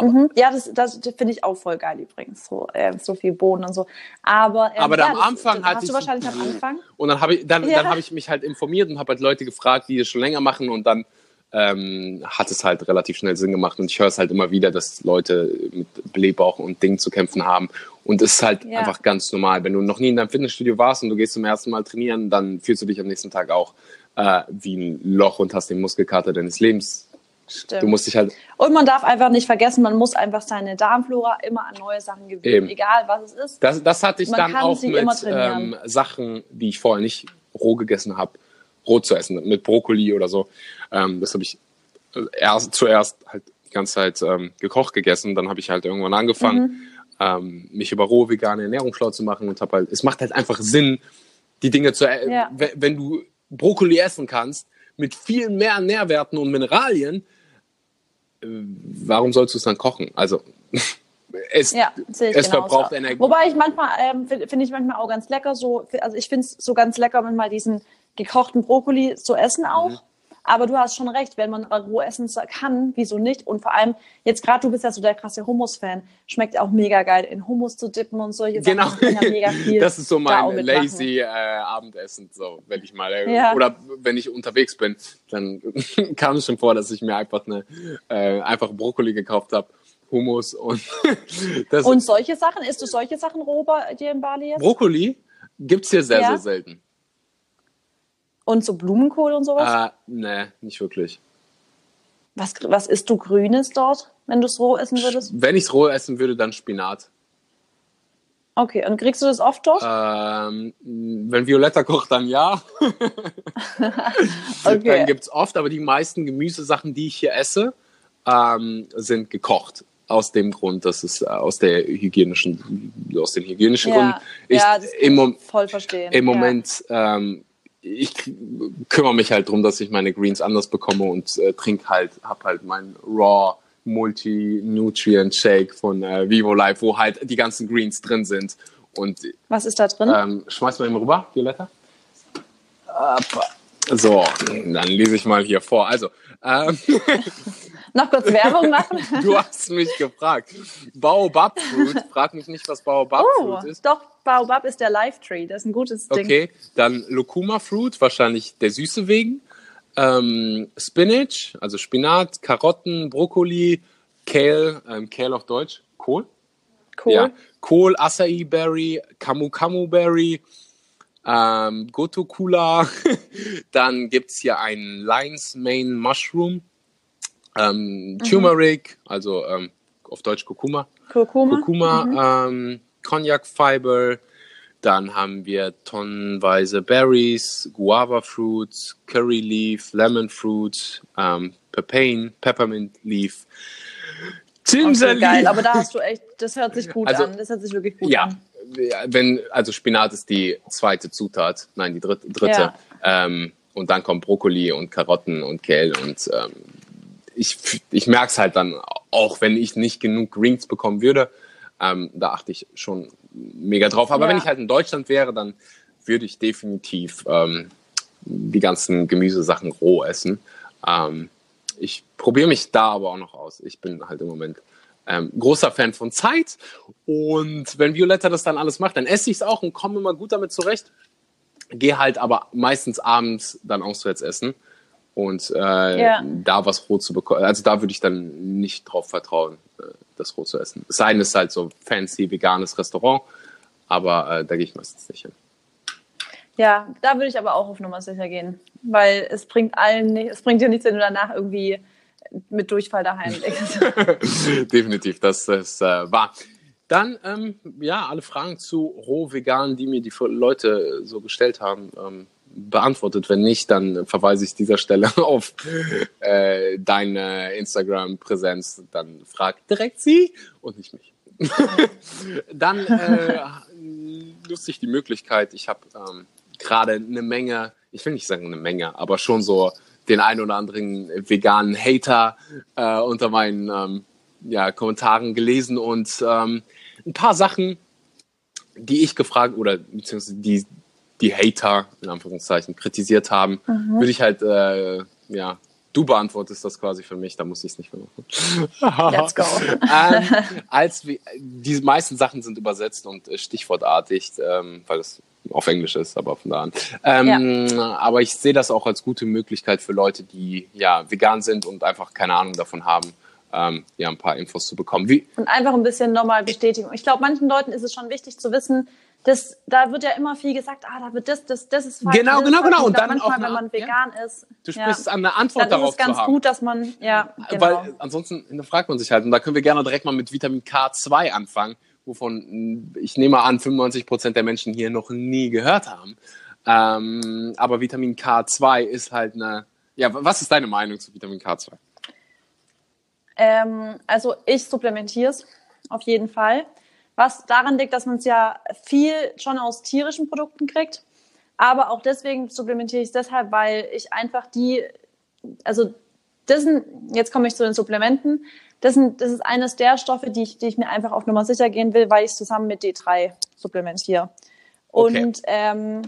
Speaker 2: Mhm. Ja, das, das finde ich auch voll geil übrigens, so, äh, so viel Bohnen und so. Aber, ähm,
Speaker 1: Aber
Speaker 2: ja,
Speaker 1: am
Speaker 2: das-
Speaker 1: Anfang
Speaker 2: das
Speaker 1: hatte
Speaker 2: hast
Speaker 1: ich
Speaker 2: wahrscheinlich am *laughs* Anfang.
Speaker 1: Und dann habe ich, dann,
Speaker 2: Ja.
Speaker 1: dann habe ich mich halt informiert und habe halt Leute gefragt, die es schon länger machen und dann ähm, hat es halt relativ schnell Sinn gemacht und ich höre es halt immer wieder, dass Leute mit Blähbauch und Dingen zu kämpfen haben und es ist halt
Speaker 2: Ja.
Speaker 1: einfach ganz normal. Wenn du noch nie in deinem Fitnessstudio warst und du gehst zum ersten Mal trainieren, dann fühlst du dich am nächsten Tag auch äh, wie ein Loch und hast den Muskelkater deines Lebens.
Speaker 2: Stimmt.
Speaker 1: Du musst dich halt
Speaker 2: Und man darf einfach nicht vergessen, man muss einfach seine Darmflora immer an neue Sachen gewöhnen,
Speaker 1: Eben.
Speaker 2: egal was es ist.
Speaker 1: Das, das hatte ich
Speaker 2: Man
Speaker 1: dann auch mit ähm, Sachen, die ich vorher nicht roh gegessen habe, roh zu essen, mit Brokkoli oder so. Ähm, das habe ich äh, erst, zuerst halt die ganze Zeit ähm, gekocht gegessen. Dann habe ich halt irgendwann angefangen,
Speaker 2: Mhm.
Speaker 1: ähm, mich über rohe vegane Ernährung schlau zu machen und habe halt, es macht halt einfach Sinn, die Dinge zu, äh,
Speaker 2: Ja.
Speaker 1: we- wenn du Brokkoli essen kannst, mit viel mehr Nährwerten und Mineralien, äh, warum sollst du es dann kochen? Also, *laughs* es,
Speaker 2: Ja,
Speaker 1: es
Speaker 2: genauso.
Speaker 1: verbraucht Energie.
Speaker 2: Wobei ich manchmal, ähm, finde find ich manchmal auch ganz lecker, so, also ich finde es so ganz lecker, manchmal diesen gekochten Brokkoli zu essen auch.
Speaker 1: Mhm.
Speaker 2: Aber du hast schon recht, wenn man roh essen kann, wieso nicht? Und vor allem, jetzt gerade du bist ja so der krasse Hummus-Fan, schmeckt auch mega geil, in Hummus zu dippen und solche
Speaker 1: Genau,
Speaker 2: Sachen. Kann ja mega *laughs* viel
Speaker 1: das ist so mein lazy äh, Abendessen, so wenn ich mal äh,
Speaker 2: Ja.
Speaker 1: oder wenn ich unterwegs bin, dann *laughs* kam es schon vor, dass ich mir einfach eine äh, einfach Brokkoli gekauft habe, Hummus und *laughs* das
Speaker 2: Und solche Sachen, isst du solche Sachen roh bei dir in Bali jetzt?
Speaker 1: Brokkoli gibt's hier sehr
Speaker 2: Ja.
Speaker 1: sehr selten.
Speaker 2: Und so Blumenkohl und sowas?
Speaker 1: Äh, nee, nicht wirklich.
Speaker 2: Was, was isst du Grünes dort, wenn du es roh essen würdest?
Speaker 1: Wenn ich's roh essen würde, dann Spinat.
Speaker 2: Okay, und kriegst du das oft dort?
Speaker 1: Ähm, wenn Violetta kocht, dann ja. *laughs*
Speaker 2: Okay.
Speaker 1: Dann gibt's oft, aber die meisten Gemüsesachen, die ich hier esse, ähm, sind gekocht. Aus dem Grund, dass es äh, aus der hygienischen, aus den hygienischen Gründen. Ich,
Speaker 2: ja, das
Speaker 1: im,
Speaker 2: ich voll verstehen.
Speaker 1: Im
Speaker 2: ja.
Speaker 1: Moment, ähm, ich kümmere mich halt drum, dass ich meine Greens anders bekomme und äh, trinke halt, hab halt mein Raw Multi-Nutrient Shake von äh, Vivo Life, wo halt die ganzen Greens drin sind. Und
Speaker 2: Was ist da drin?
Speaker 1: ähm, schmeiß mal eben rüber, Violetta. Appa. So, dann lese ich mal hier vor. Also, ähm, *laughs* *laughs*
Speaker 2: Noch kurz Werbung machen? *laughs*
Speaker 1: du hast mich gefragt. Baobab Fruit. Frag mich nicht, was Baobab
Speaker 2: Oh,
Speaker 1: Fruit ist.
Speaker 2: doch, Baobab ist der Live-Tree. Das ist ein gutes Ding.
Speaker 1: Okay, dann Locuma Fruit, wahrscheinlich der Süße wegen. Ähm, Spinach, also Spinat, Karotten, Brokkoli, Kale, ähm, Kale auf Deutsch, Kohl.
Speaker 2: Cool.
Speaker 1: Ja, Kohl, Acai Berry, Camu Camu Berry, ähm, Gotokula. *laughs* Dann gibt es hier einen Lion's Mane Mushroom, ähm, Turmeric, also ähm, auf Deutsch Kurkuma.
Speaker 2: Kurkuma.
Speaker 1: Kurkuma, ähm, Cognac Fiber. Dann haben wir tonnenweise Berries, Guava Fruits, Curry Leaf, Lemon Fruit, ähm, Papain, Peppermint Leaf, Ginger
Speaker 2: Okay, geil,
Speaker 1: Leaf.
Speaker 2: aber da hast du echt, das hört sich gut
Speaker 1: Also,
Speaker 2: an. Das hört sich wirklich gut
Speaker 1: Ja,
Speaker 2: an.
Speaker 1: wenn, also Spinat ist die zweite Zutat, nein, die dritte. dritte. Ähm, und dann kommt Brokkoli und Karotten und Kehl und ähm, ich, ich merke es halt dann, auch wenn ich nicht genug Greens bekommen würde, ähm, da achte ich schon mega drauf. Aber
Speaker 2: Ja.
Speaker 1: wenn ich halt in Deutschland wäre, dann würde ich definitiv ähm, die ganzen Gemüsesachen roh essen. Ähm, ich probiere mich da aber auch noch aus. Ich bin halt im Moment ähm, großer Fan von Zeit. Und wenn Violetta das dann alles macht, dann esse ich es auch und komme immer gut damit zurecht. Gehe halt aber meistens abends dann auswärts essen. Und äh,
Speaker 2: Ja.
Speaker 1: da was roh zu bekommen, also da würde ich dann nicht drauf vertrauen, äh, das roh zu essen. Es sei denn, es ist halt so fancy veganes Restaurant, aber äh, da gehe ich meistens nicht hin.
Speaker 2: Ja, da würde ich aber auch auf Nummer sicher gehen. Weil es bringt allen nicht, es bringt dir nichts, wenn du danach irgendwie mit Durchfall daheim *laughs* liegst.
Speaker 1: Definitiv, das ist äh, wahr. Dann, ähm, ja, alle Fragen zu roh vegan, die mir die Leute so gestellt haben, ähm, beantwortet. Wenn nicht, dann verweise ich dieser Stelle *laughs* auf äh, deine Instagram-Präsenz. Dann frag direkt sie und nicht mich. *laughs* dann äh, lustig die Möglichkeit, ich habe ähm, gerade eine Menge, ich will nicht sagen eine Menge, aber schon so den einen oder anderen veganen Hater äh, unter meinen ähm, ja, Kommentaren gelesen und ähm, ein paar Sachen, die ich gefragt oder beziehungsweise die die Hater in Anführungszeichen kritisiert haben, mhm. würde ich halt äh, ja Du beantwortest das quasi für mich, da muss ich es nicht mehr machen. *laughs* Let's go. *laughs* ähm, als wir, die meisten Sachen sind übersetzt und äh, stichwortartig, ähm, weil es auf Englisch ist, aber von da an. Ähm, ja. Aber ich sehe das auch als gute Möglichkeit für Leute, die ja vegan sind und einfach keine Ahnung davon haben, ähm, ja ein paar Infos zu bekommen. Wie
Speaker 2: und einfach ein bisschen nochmal Bestätigung. Ich glaube, manchen Leuten ist es schon wichtig zu wissen, das, da wird ja immer viel gesagt, ah, da wird das, das, das ist
Speaker 1: falsch. Genau, genau, genau.
Speaker 2: Und dann manchmal, eine, wenn man vegan ja. ist.
Speaker 1: Du sprichst ja, an eine Antwort dann darauf.
Speaker 2: Ist es ganz gut, dass man, ja,
Speaker 1: genau. Weil ansonsten hinterfragt man sich halt. Und da können wir gerne direkt mal mit Vitamin K2 anfangen, wovon ich nehme an, 95 Prozent der Menschen hier noch nie gehört haben. Ähm, aber Vitamin K2 ist halt eine, ja, was ist deine Meinung zu Vitamin K2?
Speaker 2: Ähm, also ich supplementiere es auf jeden Fall was daran liegt, dass man es ja viel schon aus tierischen Produkten kriegt. Aber auch deswegen supplementiere ich es deshalb, weil ich einfach die, also das sind, jetzt komme ich zu den Supplementen, das, sind, das ist eines der Stoffe, die ich, die ich mir einfach auf Nummer sicher gehen will, weil ich es zusammen mit D3 supplementiere. Okay. Und ähm,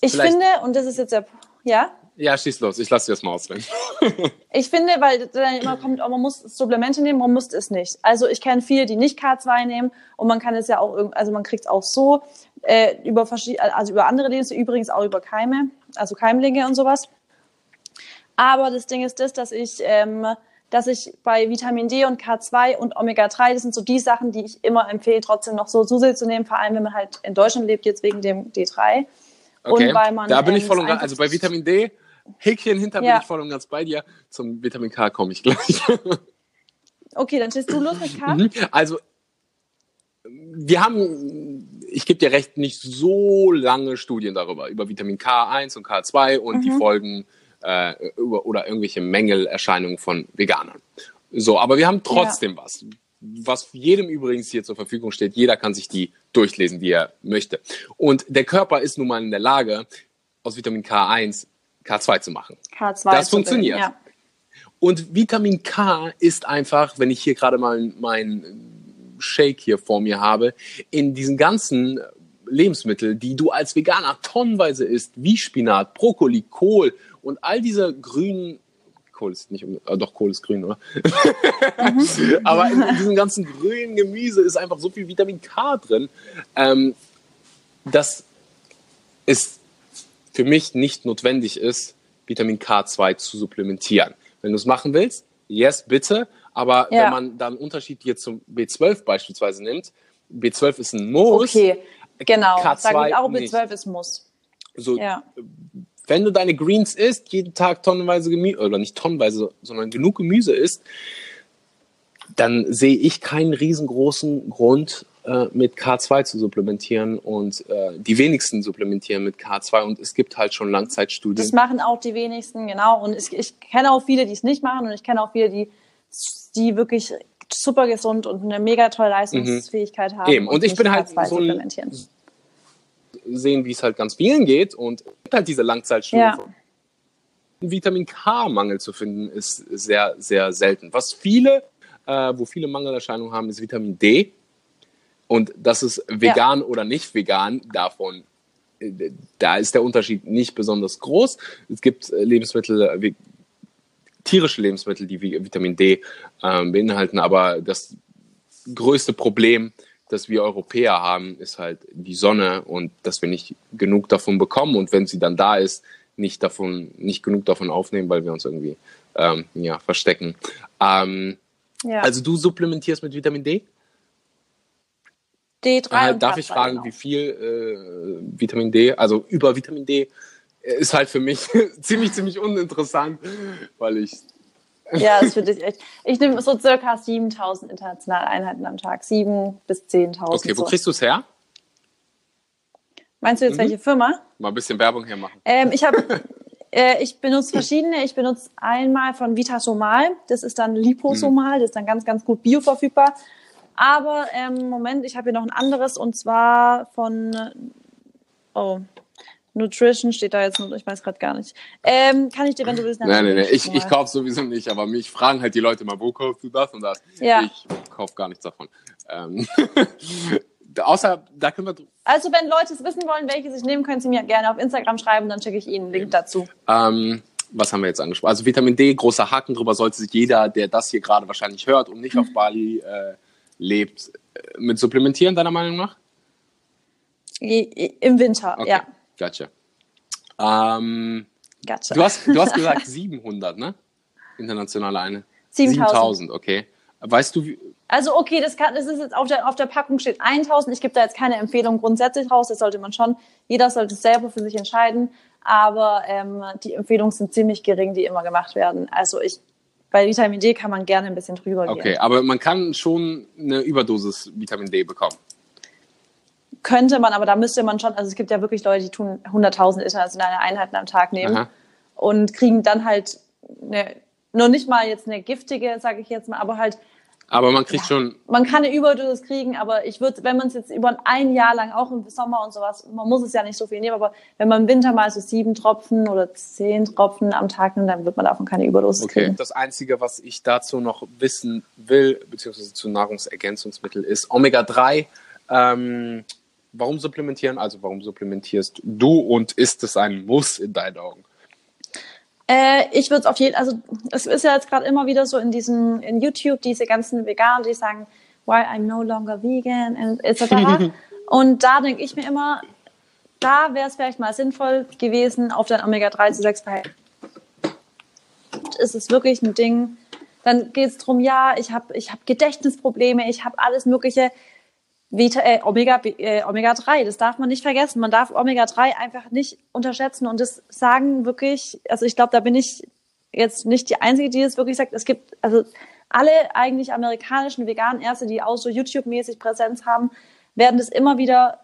Speaker 2: ich Vielleicht. finde, und das ist jetzt der, ja?
Speaker 1: Ja, schieß los. Ich lasse dir das mal ausreden. *laughs*
Speaker 2: ich finde, weil dann immer kommt, oh, man muss Supplemente nehmen, man muss es nicht. Also ich kenne viele, die nicht K2 nehmen und man kann es ja auch, also man kriegt es auch so äh, über verschiedene, also über andere Lebensmittel, übrigens auch über Keime, also Keimlinge und sowas. Aber das Ding ist das, dass ich, ähm, dass ich bei Vitamin D und K2 und Omega-3, das sind so die Sachen, die ich immer empfehle, trotzdem noch so zusätzlich zu nehmen, vor allem wenn man halt in Deutschland lebt, jetzt wegen dem D3.
Speaker 1: Okay. Und weil man, da bin ich ähm, voll und ganz, also bei Vitamin D Häkchen hinter ja. bin ich voll und ganz bei dir. Zum Vitamin K komme ich gleich. *laughs*
Speaker 2: okay, dann schießt du los mit K. Mhm.
Speaker 1: Also, wir haben, ich gebe dir recht, nicht so lange Studien darüber, über Vitamin K1 und K2 und mhm. die Folgen äh, über, oder irgendwelche Mängelerscheinungen von Veganern. So, aber wir haben trotzdem ja. was was jedem übrigens hier zur Verfügung steht. Jeder kann sich die durchlesen, wie er möchte. Und der Körper ist nun mal in der Lage, aus Vitamin K1 K2 zu machen. K2 das funktioniert. Bilden, ja. Und Vitamin K ist einfach, wenn ich hier gerade mal mein Shake hier vor mir habe, in diesen ganzen Lebensmitteln, die du als Veganer tonnenweise isst, wie Spinat, Brokkoli, Kohl und all diese grünen Kohl ist nicht, äh, doch Kohl ist grün, oder? Mhm. *laughs* Aber in, in diesem ganzen grünen Gemüse ist einfach so viel Vitamin K drin, ähm, dass es für mich nicht notwendig ist, Vitamin K2 zu supplementieren. Wenn du es machen willst, yes, bitte. Aber ja. wenn man dann Unterschied hier zum B12 beispielsweise nimmt, B12 ist ein Muss.
Speaker 2: Okay, genau. K2 Sag ich auch, B12 nicht. ist Muss.
Speaker 1: So, ja. Wenn du deine Greens isst, jeden Tag tonnenweise Gemüse, oder nicht tonnenweise, sondern genug Gemüse isst, dann sehe ich keinen riesengroßen Grund, äh, mit K2 zu supplementieren und äh, die wenigsten supplementieren mit K2 und es gibt halt schon Langzeitstudien.
Speaker 2: Das machen auch die wenigsten, genau. Und ich, ich kenne auch viele, die es nicht machen und ich kenne auch viele, die, die wirklich super gesund und eine mega tolle Leistungsfähigkeit mhm. haben.
Speaker 1: Eben. Und, und ich bin halt K2 so ein, sehen, wie es halt ganz vielen geht und halt diese Langzeitstudien. Ja. Vitamin K-Mangel zu finden ist sehr, sehr selten. Was viele, äh, wo viele Mangelerscheinungen haben, ist Vitamin D. Und das ist vegan ja. oder nicht vegan, davon, da ist der Unterschied nicht besonders groß. Es gibt äh, Lebensmittel, äh, tierische Lebensmittel, die Vitamin D äh, beinhalten, aber das größte Problem, das wir Europäer haben, ist halt die Sonne und dass wir nicht genug davon bekommen und wenn sie dann da ist, nicht davon, nicht genug davon aufnehmen, weil wir uns irgendwie ähm, ja, verstecken. Ähm, ja. Also du supplementierst mit Vitamin D? D3 äh, Darf ich fragen, genau. wie viel äh, Vitamin D, also über Vitamin D, ist halt für mich *laughs* ziemlich, ziemlich uninteressant, weil ich
Speaker 2: Ja, das *laughs* finde ich echt. Ich nehme so circa 7000 internationale Einheiten am Tag. 7 bis 10.000.
Speaker 1: Okay, wo
Speaker 2: so.
Speaker 1: kriegst du es her?
Speaker 2: Meinst du jetzt
Speaker 1: Mhm.
Speaker 2: welche Firma?
Speaker 1: Mal ein bisschen Werbung hier machen.
Speaker 2: Ähm, ich habe, *laughs* äh, ich benutze verschiedene. Ich benutze einmal von Vitasomal. Das ist dann Liposomal. Das ist dann ganz, ganz gut bioverfügbar. Aber ähm, Moment, ich habe hier noch ein anderes und zwar von äh, oh Nutrition steht da jetzt, ich weiß gerade gar nicht. Ähm, kann ich dir, wenn du willst,
Speaker 1: Nein, nein, nein. Ich, ich kaufe sowieso nicht, aber mich fragen halt die Leute mal, wo kaufst du das und das?
Speaker 2: Ja.
Speaker 1: Ich kaufe gar nichts davon. Ähm, *laughs* außer, da können wir
Speaker 2: Also wenn Leute es wissen wollen, welches ich nehmen, können sie mir gerne auf Instagram schreiben, dann schicke ich ihnen einen Link dazu.
Speaker 1: Ähm, was haben wir jetzt angesprochen? Also Vitamin D, großer Haken drüber, sollte sich jeder, der das hier gerade wahrscheinlich hört und nicht auf *laughs* Bali äh, lebt, äh, mit supplementieren, deiner Meinung nach?
Speaker 2: Im Winter,
Speaker 1: Okay,
Speaker 2: ja.
Speaker 1: gotcha. Ähm,
Speaker 2: Gotcha.
Speaker 1: du, hast, du hast gesagt *laughs* 700, ne? Internationale eine.
Speaker 2: 7000.
Speaker 1: okay. Weißt du, wie,
Speaker 2: Also okay, das, kann, das ist jetzt auf der, auf der Packung steht 1000. Ich gebe da jetzt keine Empfehlung grundsätzlich raus. Das sollte man schon. Jeder sollte selber für sich entscheiden. Aber ähm, die Empfehlungen sind ziemlich gering, die immer gemacht werden. Also ich, bei Vitamin D kann man gerne ein bisschen drüber gehen.
Speaker 1: okay, aber man kann schon eine Überdosis Vitamin D bekommen.
Speaker 2: Könnte man, aber da müsste man schon, also es gibt ja wirklich Leute, die tun 100.000 internationale Einheiten am Tag nehmen
Speaker 1: Aha.
Speaker 2: und kriegen dann halt eine, nur nicht mal jetzt eine giftige, sage ich jetzt mal, aber halt
Speaker 1: Aber man kriegt schon,
Speaker 2: man kann eine Überdosis kriegen, aber ich würde, wenn man es jetzt über ein Jahr lang, auch im Sommer und sowas, man muss es ja nicht so viel nehmen, aber wenn man im Winter mal so sieben Tropfen oder zehn Tropfen am Tag nimmt, dann wird man davon keine Überdosis
Speaker 1: okay.
Speaker 2: kriegen.
Speaker 1: Das Einzige, was ich dazu noch wissen will, beziehungsweise zu Nahrungsergänzungsmitteln, ist Omega-3. Ähm, warum supplementieren? Also warum supplementierst du und ist es ein Muss in deinen Augen?
Speaker 2: Äh, ich würde es auf jeden also es ist ja jetzt gerade immer wieder so in diesem, in YouTube, diese ganzen Veganer, die sagen, why I'm no longer vegan and etc. *laughs* und da denke ich mir immer, da wäre es vielleicht mal sinnvoll gewesen, auf dein Omega-3 zu 6 Verhältnis. Ist es wirklich ein Ding? Dann geht es darum, ja, ich habe ich hab Gedächtnisprobleme, ich habe alles Mögliche. Vita, äh, Omega, äh, Omega-3, das darf man nicht vergessen. Man darf Omega-3 einfach nicht unterschätzen. Und das sagen wirklich, also ich glaube, da bin ich jetzt nicht die Einzige, die das wirklich sagt. Es gibt, also alle eigentlich amerikanischen veganen Ärzte, die auch so YouTube-mäßig Präsenz haben, werden das immer wieder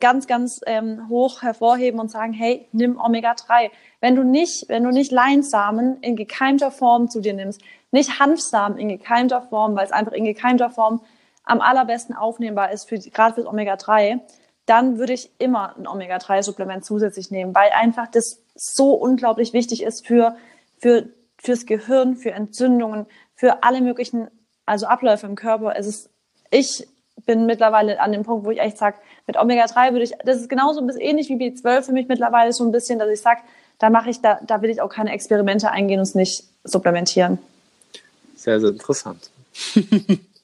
Speaker 2: ganz, ganz ähm, hoch hervorheben und sagen, hey, nimm Omega-3. Wenn du nicht, wenn du nicht Leinsamen in gekeimter Form zu dir nimmst, nicht Hanfsamen in gekeimter Form, weil es einfach in gekeimter Form am allerbesten aufnehmbar ist, für, gerade fürs Omega-3, dann würde ich immer ein Omega-3-Supplement zusätzlich nehmen, weil einfach das so unglaublich wichtig ist für, für, fürs Gehirn, für Entzündungen, für alle möglichen, also Abläufe im Körper. Es ist, ich bin mittlerweile an dem Punkt, wo ich echt sage, mit Omega-3 würde ich, das ist genauso ein bisschen ähnlich wie B12 für mich mittlerweile so ein bisschen, dass ich sage, da mache ich, da, da will ich auch keine Experimente eingehen und es nicht supplementieren.
Speaker 1: Sehr, sehr interessant. *laughs*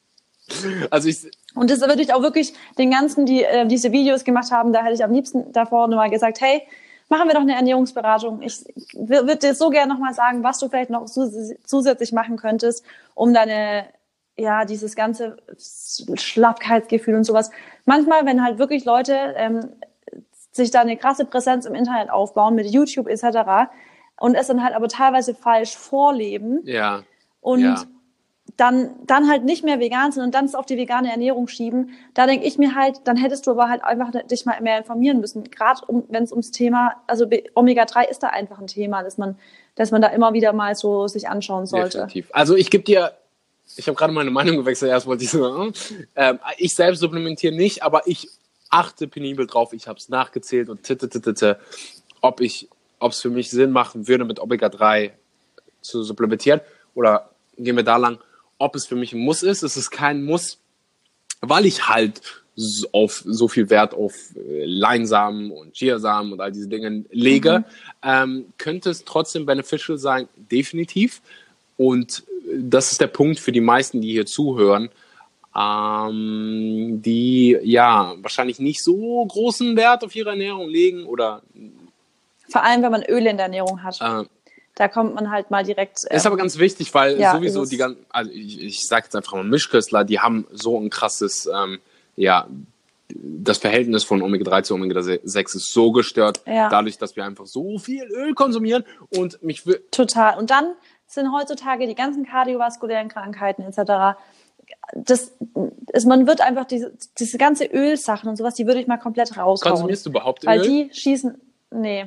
Speaker 1: also ich,
Speaker 2: Und das würde ich auch wirklich den ganzen, die äh, diese Videos gemacht haben, da hätte ich am liebsten davor nur mal gesagt, hey, machen wir doch eine Ernährungsberatung. Ich würde dir so gerne nochmal sagen, was du vielleicht noch zus zusätzlich machen könntest, um deine, ja, dieses ganze Schlappkeitsgefühl und sowas. Manchmal, wenn halt wirklich Leute ähm, sich da eine krasse Präsenz im Internet aufbauen mit YouTube etc. und es dann halt aber teilweise falsch vorleben
Speaker 1: ja,
Speaker 2: und
Speaker 1: Ja.
Speaker 2: Dann, dann halt nicht mehr vegan sind und dann es auf die vegane Ernährung schieben, da denke ich mir halt, dann hättest du aber halt einfach dich mal mehr informieren müssen. Gerade um, wenn es ums Thema, also B- Omega-3 ist da einfach ein Thema, dass man, dass man da immer wieder mal so sich anschauen sollte.
Speaker 1: definitiv. Also ich gebe dir, ich habe gerade meine Meinung gewechselt. Erst wollte ich sagen, ähm, ich selbst supplementiere nicht, aber ich achte penibel drauf. Ich habe es nachgezählt und tittetitete, ob ich, ob es für mich Sinn machen würde, mit Omega-3 zu supplementieren oder gehen wir da lang, ob es für mich ein Muss ist. Es ist kein Muss, weil ich halt so, auf, so viel Wert auf äh, Leinsamen und Chiasamen und all diese Dinge lege, ähm, könnte es trotzdem beneficial sein, definitiv. Und äh, das ist der Punkt für die meisten, die hier zuhören, ähm, die ja wahrscheinlich nicht so großen Wert auf ihre Ernährung legen oder
Speaker 2: Vor allem, wenn man Öl in der Ernährung hat.
Speaker 1: äh,
Speaker 2: Da kommt man halt mal direkt.
Speaker 1: Ist
Speaker 2: ähm,
Speaker 1: aber ganz wichtig, weil
Speaker 2: ja,
Speaker 1: sowieso
Speaker 2: ist es.
Speaker 1: die ganzen, also ich, ich sage jetzt einfach mal Mischköstler, die haben so ein krasses, ähm, ja, das Verhältnis von Omega-3 zu Omega-6 ist so gestört,
Speaker 2: Ja.
Speaker 1: dadurch, dass wir einfach so viel Öl konsumieren und mich will,
Speaker 2: Total. Und dann sind heutzutage die ganzen kardiovaskulären Krankheiten etc. Das ist, man wird einfach diese, diese ganze Ölsachen und sowas, die würde ich mal komplett raushauen.
Speaker 1: Konsumierst du überhaupt
Speaker 2: Weil
Speaker 1: Öl?
Speaker 2: die schießen, nee.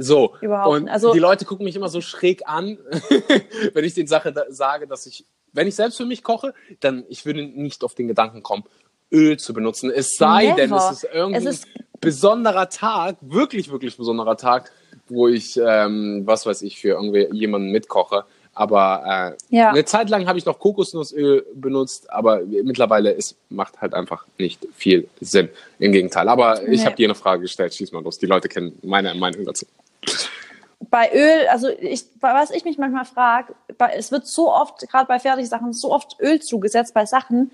Speaker 1: So,
Speaker 2: Überhaupt
Speaker 1: und.
Speaker 2: Also-
Speaker 1: die Leute gucken mich immer so schräg an, *laughs* wenn ich den Sache da, sage, dass ich, wenn ich selbst für mich koche, dann ich würde nicht auf den Gedanken kommen, Öl zu benutzen. Es sei denn,
Speaker 2: Never.
Speaker 1: es ist irgendwie
Speaker 2: Es ist-
Speaker 1: ein besonderer Tag, wirklich, wirklich besonderer Tag, wo ich, ähm, was weiß ich, für irgendwie jemanden mitkoche. Aber äh,
Speaker 2: Ja.
Speaker 1: eine Zeit lang habe ich noch Kokosnussöl benutzt, aber mittlerweile es macht halt einfach nicht viel Sinn. Im Gegenteil. Aber ich
Speaker 2: Nee.
Speaker 1: habe dir eine Frage gestellt, schieß mal los. Die Leute kennen meine Meinung dazu.
Speaker 2: Bei Öl, also ich, was ich mich manchmal frage, es wird so oft, gerade bei Fertigsachen, so oft Öl zugesetzt bei Sachen,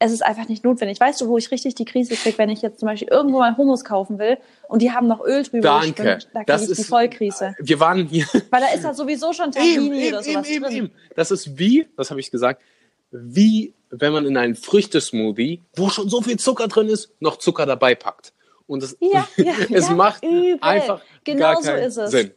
Speaker 2: es ist einfach nicht notwendig. Weißt du, wo ich richtig die Krise kriege, wenn ich jetzt zum Beispiel irgendwo mal Hummus kaufen will und die haben noch Öl drüber
Speaker 1: Danke.
Speaker 2: gespült, da kriege
Speaker 1: Das
Speaker 2: ich die
Speaker 1: ist,
Speaker 2: Vollkrise.
Speaker 1: wir waren hier.
Speaker 2: Weil da ist halt sowieso schon Tahini
Speaker 1: eben,
Speaker 2: oder sowas
Speaker 1: eben,
Speaker 2: drin.
Speaker 1: eben. Das ist wie, das habe ich gesagt, wie wenn man in einen Früchtesmoothie, wo schon so viel Zucker drin ist, noch Zucker dabei packt. Und es,
Speaker 2: Ja, *laughs* ja,
Speaker 1: es
Speaker 2: ja,
Speaker 1: macht
Speaker 2: übel.
Speaker 1: einfach
Speaker 2: Genau
Speaker 1: gar
Speaker 2: so
Speaker 1: keinen
Speaker 2: ist es.
Speaker 1: Sinn.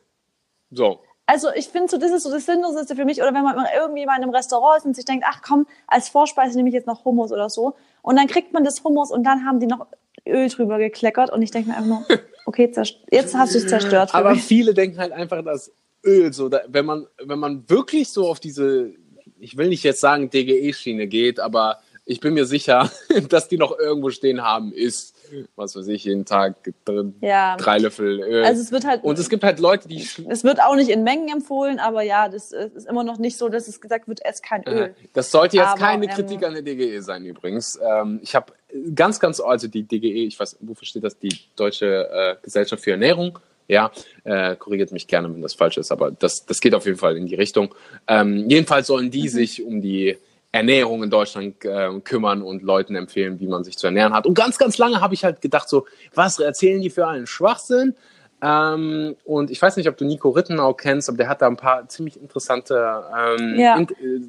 Speaker 1: So.
Speaker 2: Also ich finde so, das ist so das Sinnloseste für mich. Oder wenn man irgendwie mal in einem Restaurant ist und sich denkt, ach komm, als Vorspeise nehme ich jetzt noch Hummus oder so. Und dann kriegt man das Hummus und dann haben die noch Öl drüber gekleckert. Und ich denke mir einfach nur, *laughs* okay, jetzt hast du es zerstört
Speaker 1: Aber
Speaker 2: mich.
Speaker 1: viele denken halt einfach, dass Öl so, da, wenn man, wenn man wirklich so auf diese, ich will nicht jetzt sagen DGE-Schiene geht, aber ich bin mir sicher, *laughs* dass die noch irgendwo stehen haben, ist, was weiß ich, jeden Tag drin,
Speaker 2: Ja.
Speaker 1: drei Löffel Öl.
Speaker 2: Also es wird halt,
Speaker 1: Und es gibt halt Leute, die
Speaker 2: es wird auch nicht in Mengen empfohlen, aber ja, das ist immer noch nicht so, dass es gesagt wird, ess kein Öl.
Speaker 1: Das sollte jetzt
Speaker 2: Aber,
Speaker 1: keine
Speaker 2: ähm,
Speaker 1: Kritik an der DGE sein übrigens. Ähm, ich habe ganz, ganz, also die DGE, ich weiß, wofür steht das? Die Deutsche äh, Gesellschaft für Ernährung. Ja, äh, korrigiert mich gerne, wenn das falsch ist, aber das, das geht auf jeden Fall in die Richtung. Ähm, jedenfalls sollen
Speaker 2: Mhm.
Speaker 1: die sich um die Ernährung in Deutschland äh, kümmern und Leuten empfehlen, wie man sich zu ernähren hat. Und ganz, ganz lange habe ich halt gedacht, so, was erzählen die für einen Schwachsinn? Ähm, und ich weiß nicht, ob du Nico Rittenau kennst, aber der hat da ein paar ziemlich interessante ähm,
Speaker 2: Ja.
Speaker 1: in, äh,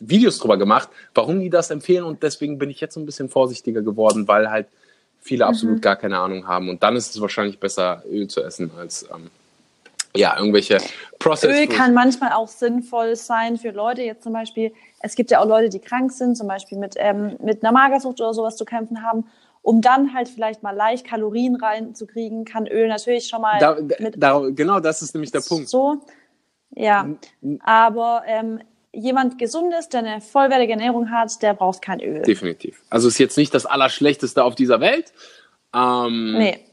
Speaker 1: Videos drüber gemacht, warum die das empfehlen. Und deswegen bin ich jetzt so ein bisschen vorsichtiger geworden, weil halt viele
Speaker 2: Mhm.
Speaker 1: absolut gar keine Ahnung haben. Und dann ist es wahrscheinlich besser, Öl zu essen, als ähm, ja, irgendwelche Processed
Speaker 2: Öl kann manchmal auch sinnvoll sein für Leute, jetzt zum Beispiel, es gibt ja auch Leute, die krank sind, zum Beispiel mit, ähm, mit einer Magersucht oder sowas zu kämpfen haben, um dann halt vielleicht mal leicht Kalorien reinzukriegen, kann Öl natürlich schon mal
Speaker 1: da, da, genau, das ist nämlich der Punkt.
Speaker 2: so. Ja, aber ähm, jemand Gesundes, der eine vollwertige Ernährung hat, der braucht kein Öl.
Speaker 1: Definitiv. Also ist jetzt nicht das Allerschlechteste auf dieser Welt. Ähm,
Speaker 2: Nee.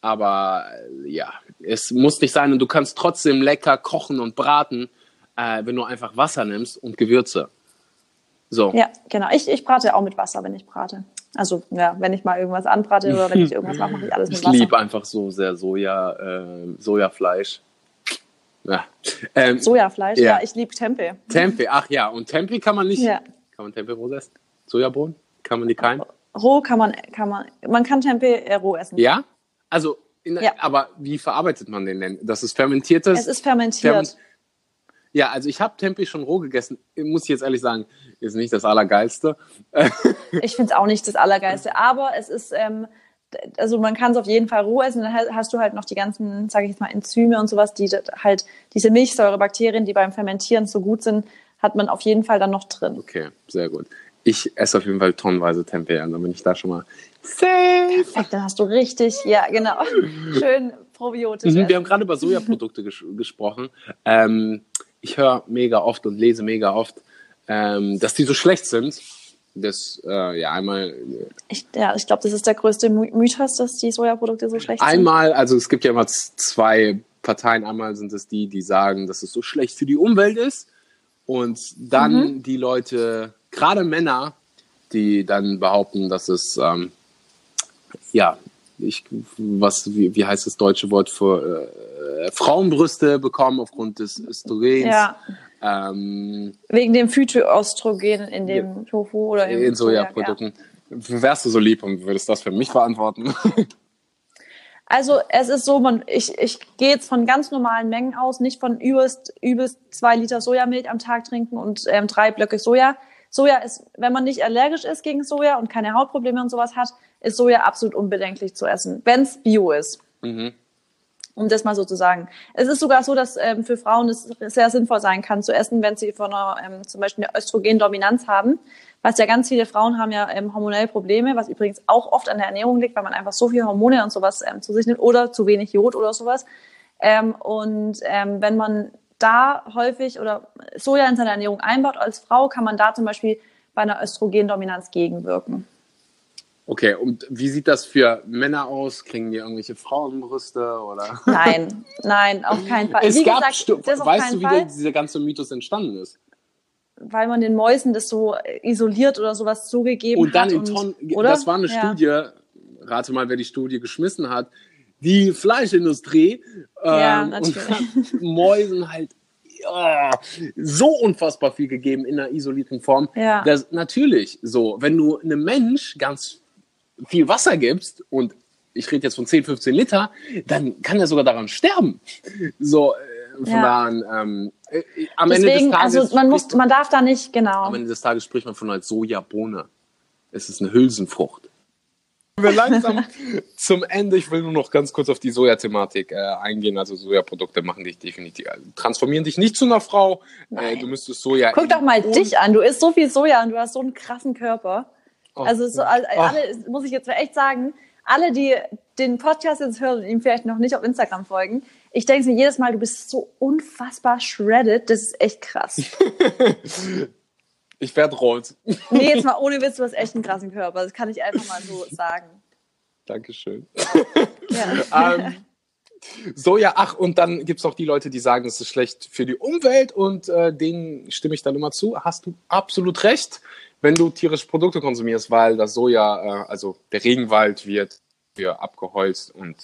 Speaker 1: Aber äh, ja, es muss nicht sein und du kannst trotzdem lecker kochen und braten, äh, wenn du einfach Wasser nimmst und Gewürze. So.
Speaker 2: Ja, genau. Ich, ich brate auch mit Wasser, wenn ich brate. Also, ja, wenn ich mal irgendwas anbrate oder wenn ich irgendwas mache, mache ich alles *laughs* mit
Speaker 1: Ich
Speaker 2: Wasser.
Speaker 1: liebe einfach so sehr Soja, äh, Sojafleisch. Ja. Ähm,
Speaker 2: Sojafleisch,
Speaker 1: Ja.
Speaker 2: ja, ich liebe Tempeh.
Speaker 1: Tempeh, ach ja, und Tempeh kann man nicht.
Speaker 2: Ja.
Speaker 1: Kann man Tempeh roh essen? Sojabohnen? Kann man die keimen?
Speaker 2: Roh kann man, kann man, man kann Tempeh äh, roh essen.
Speaker 1: Ja? Also, in,
Speaker 2: Ja.
Speaker 1: aber wie verarbeitet man den denn? Das ist fermentiertes.
Speaker 2: Es ist fermentiert.
Speaker 1: Ferment- Ja, also ich habe Tempeh schon roh gegessen. Muss ich jetzt ehrlich sagen, ist nicht das Allergeilste. *laughs*
Speaker 2: Ich finde es auch nicht das Allergeilste, aber es ist, ähm, also man kann es auf jeden Fall roh essen, dann ha- hast du halt noch die ganzen, sage ich jetzt mal, Enzyme und sowas, die halt diese Milchsäurebakterien, die beim Fermentieren so gut sind, hat man auf jeden Fall dann noch drin.
Speaker 1: Okay, sehr gut. Ich esse auf jeden Fall tonnenweise Tempeh, also bin ich da schon mal safe.
Speaker 2: Perfekt, dann hast du richtig, ja genau, *laughs* schön probiotisch.
Speaker 1: Mhm, wir haben gerade über Sojaprodukte ges gesprochen. Ähm, ich höre mega oft und lese mega oft, ähm, dass die so schlecht sind. Das, äh, ja, einmal,
Speaker 2: Ich, ja, ich glaube, das ist der größte My- Mythos, dass die Sojaprodukte so schlecht sind.
Speaker 1: einmal, also es gibt ja immer zwei Parteien. Einmal sind es die, die sagen, dass es so schlecht für die Umwelt ist. Und dann die Leute, gerade Männer, die dann behaupten, dass es, ähm, ja, ich, was, wie, wie heißt das deutsche Wort für äh, Frauenbrüste bekommen aufgrund des Östrogens.
Speaker 2: Ja,
Speaker 1: Ähm,
Speaker 2: wegen dem Phytoöstrogen in dem Tofu oder im
Speaker 1: in Sojaprodukten. Wärst du so lieb und würdest das für mich verantworten? *laughs*
Speaker 2: Also es ist so, man, ich, ich gehe jetzt von ganz normalen Mengen aus, nicht von übelst, übelst zwei Liter Sojamilch am Tag trinken und ähm, drei Blöcke Soja. Soja ist, wenn man nicht allergisch ist gegen Soja und keine Hautprobleme und sowas hat, ist Soja absolut unbedenklich zu essen, wenn es Bio ist.
Speaker 1: mhm.
Speaker 2: Um das mal so zu sagen. Es ist sogar so, dass ähm, für Frauen es sehr sinnvoll sein kann zu essen, wenn sie von einer, ähm, zum Beispiel eine Östrogendominanz haben. Was ja ganz viele Frauen haben ja ähm, hormonelle Probleme, was übrigens auch oft an der Ernährung liegt, weil man einfach so viel Hormone und sowas ähm, zu sich nimmt oder zu wenig Jod oder sowas. Ähm, und ähm, wenn man da häufig oder Soja in seine Ernährung einbaut als Frau, kann man da zum Beispiel bei einer Östrogendominanz gegenwirken.
Speaker 1: Okay, und wie sieht das für Männer aus? Kriegen die irgendwelche Frauenbrüste oder?
Speaker 2: Nein, *laughs* nein, auf keinen Fall.
Speaker 1: Es wie gab gesagt, das weißt du, wie Fall, dieser ganze Mythos entstanden ist?
Speaker 2: Weil man den Mäusen das so isoliert oder sowas zugegeben
Speaker 1: und dann
Speaker 2: hat.
Speaker 1: In Tonnen, oder? Das war eine ja. Studie, rate mal, wer die Studie geschmissen hat. Die Fleischindustrie
Speaker 2: ja, ähm, und *laughs*
Speaker 1: Mäusen halt oh, so unfassbar viel gegeben in einer isolierten Form.
Speaker 2: Ja.
Speaker 1: Das, natürlich so, wenn du einem Mensch ganz viel Wasser gibst und ich rede jetzt von 10, 15 Liter, dann kann er sogar daran sterben. So, äh, von ja. da an, ähm, äh, am
Speaker 2: Deswegen,
Speaker 1: Ende des Tages.
Speaker 2: Also man, muss, man darf da nicht, genau.
Speaker 1: Am Ende des Tages spricht man von einer Sojabohne. Es ist eine Hülsenfrucht. Wir langsam *laughs* zum Ende. Ich will nur noch ganz kurz auf die Soja-Thematik äh, eingehen. Also Sojaprodukte machen dich definitiv, also transformieren dich nicht zu einer Frau. Äh, du müsstest Soja.
Speaker 2: Guck doch mal dich an. Du isst so viel Soja und du hast so einen krassen Körper. Oh, also so, alle, oh. muss ich jetzt echt sagen, alle, die den Podcast jetzt hören und ihm vielleicht noch nicht auf Instagram folgen, ich denke mir jedes Mal, du bist so unfassbar shredded, das ist echt krass. *laughs*
Speaker 1: ich werde rot. *laughs*
Speaker 2: Nee, jetzt mal ohne Witz, du hast echt einen krassen Körper, das kann ich einfach mal so *laughs* sagen.
Speaker 1: Dankeschön. Ja. ähm, so, ja, ach, und dann gibt es auch die Leute, die sagen, es ist schlecht für die Umwelt und äh, denen stimme ich dann immer zu. Hast du absolut recht wenn du tierische Produkte konsumierst, weil das Soja, äh, also der Regenwald wird für abgeholzt und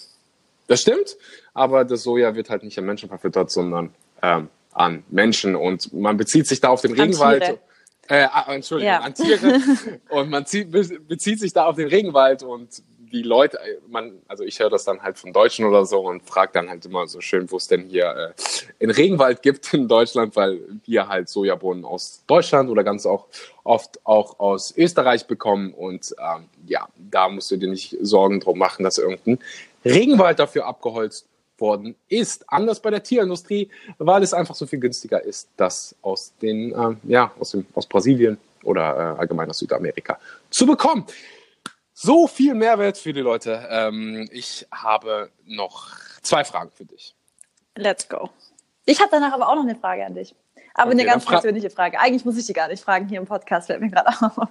Speaker 1: das stimmt, aber das Soja wird halt nicht an Menschen verfüttert, sondern ähm, an Menschen und man bezieht sich da auf den Regenwald. Äh, ah, Entschuldigung, ja. an Tiere. *laughs* und man zieht, bezieht sich da auf den Regenwald und die Leute, man, also ich höre das dann halt von Deutschen oder so und frage dann halt immer so schön, wo es denn hier äh, einen Regenwald gibt in Deutschland, weil wir halt Sojabohnen aus Deutschland oder ganz auch oft auch aus Österreich bekommen und ähm, ja, da musst du dir nicht Sorgen drum machen, dass irgendein Regenwald dafür abgeholzt worden ist. Anders bei der Tierindustrie, weil es einfach so viel günstiger ist, das aus den, äh, ja, aus dem, aus Brasilien oder äh, allgemein aus Südamerika zu bekommen so viel Mehrwert für die Leute. Ähm, ich habe noch zwei Fragen für dich.
Speaker 2: Let's go. Ich habe danach aber auch noch eine Frage an dich. Aber okay, eine ganz persönliche Frage. Eigentlich muss ich die gar nicht fragen hier im Podcast, fällt mir gerade auf.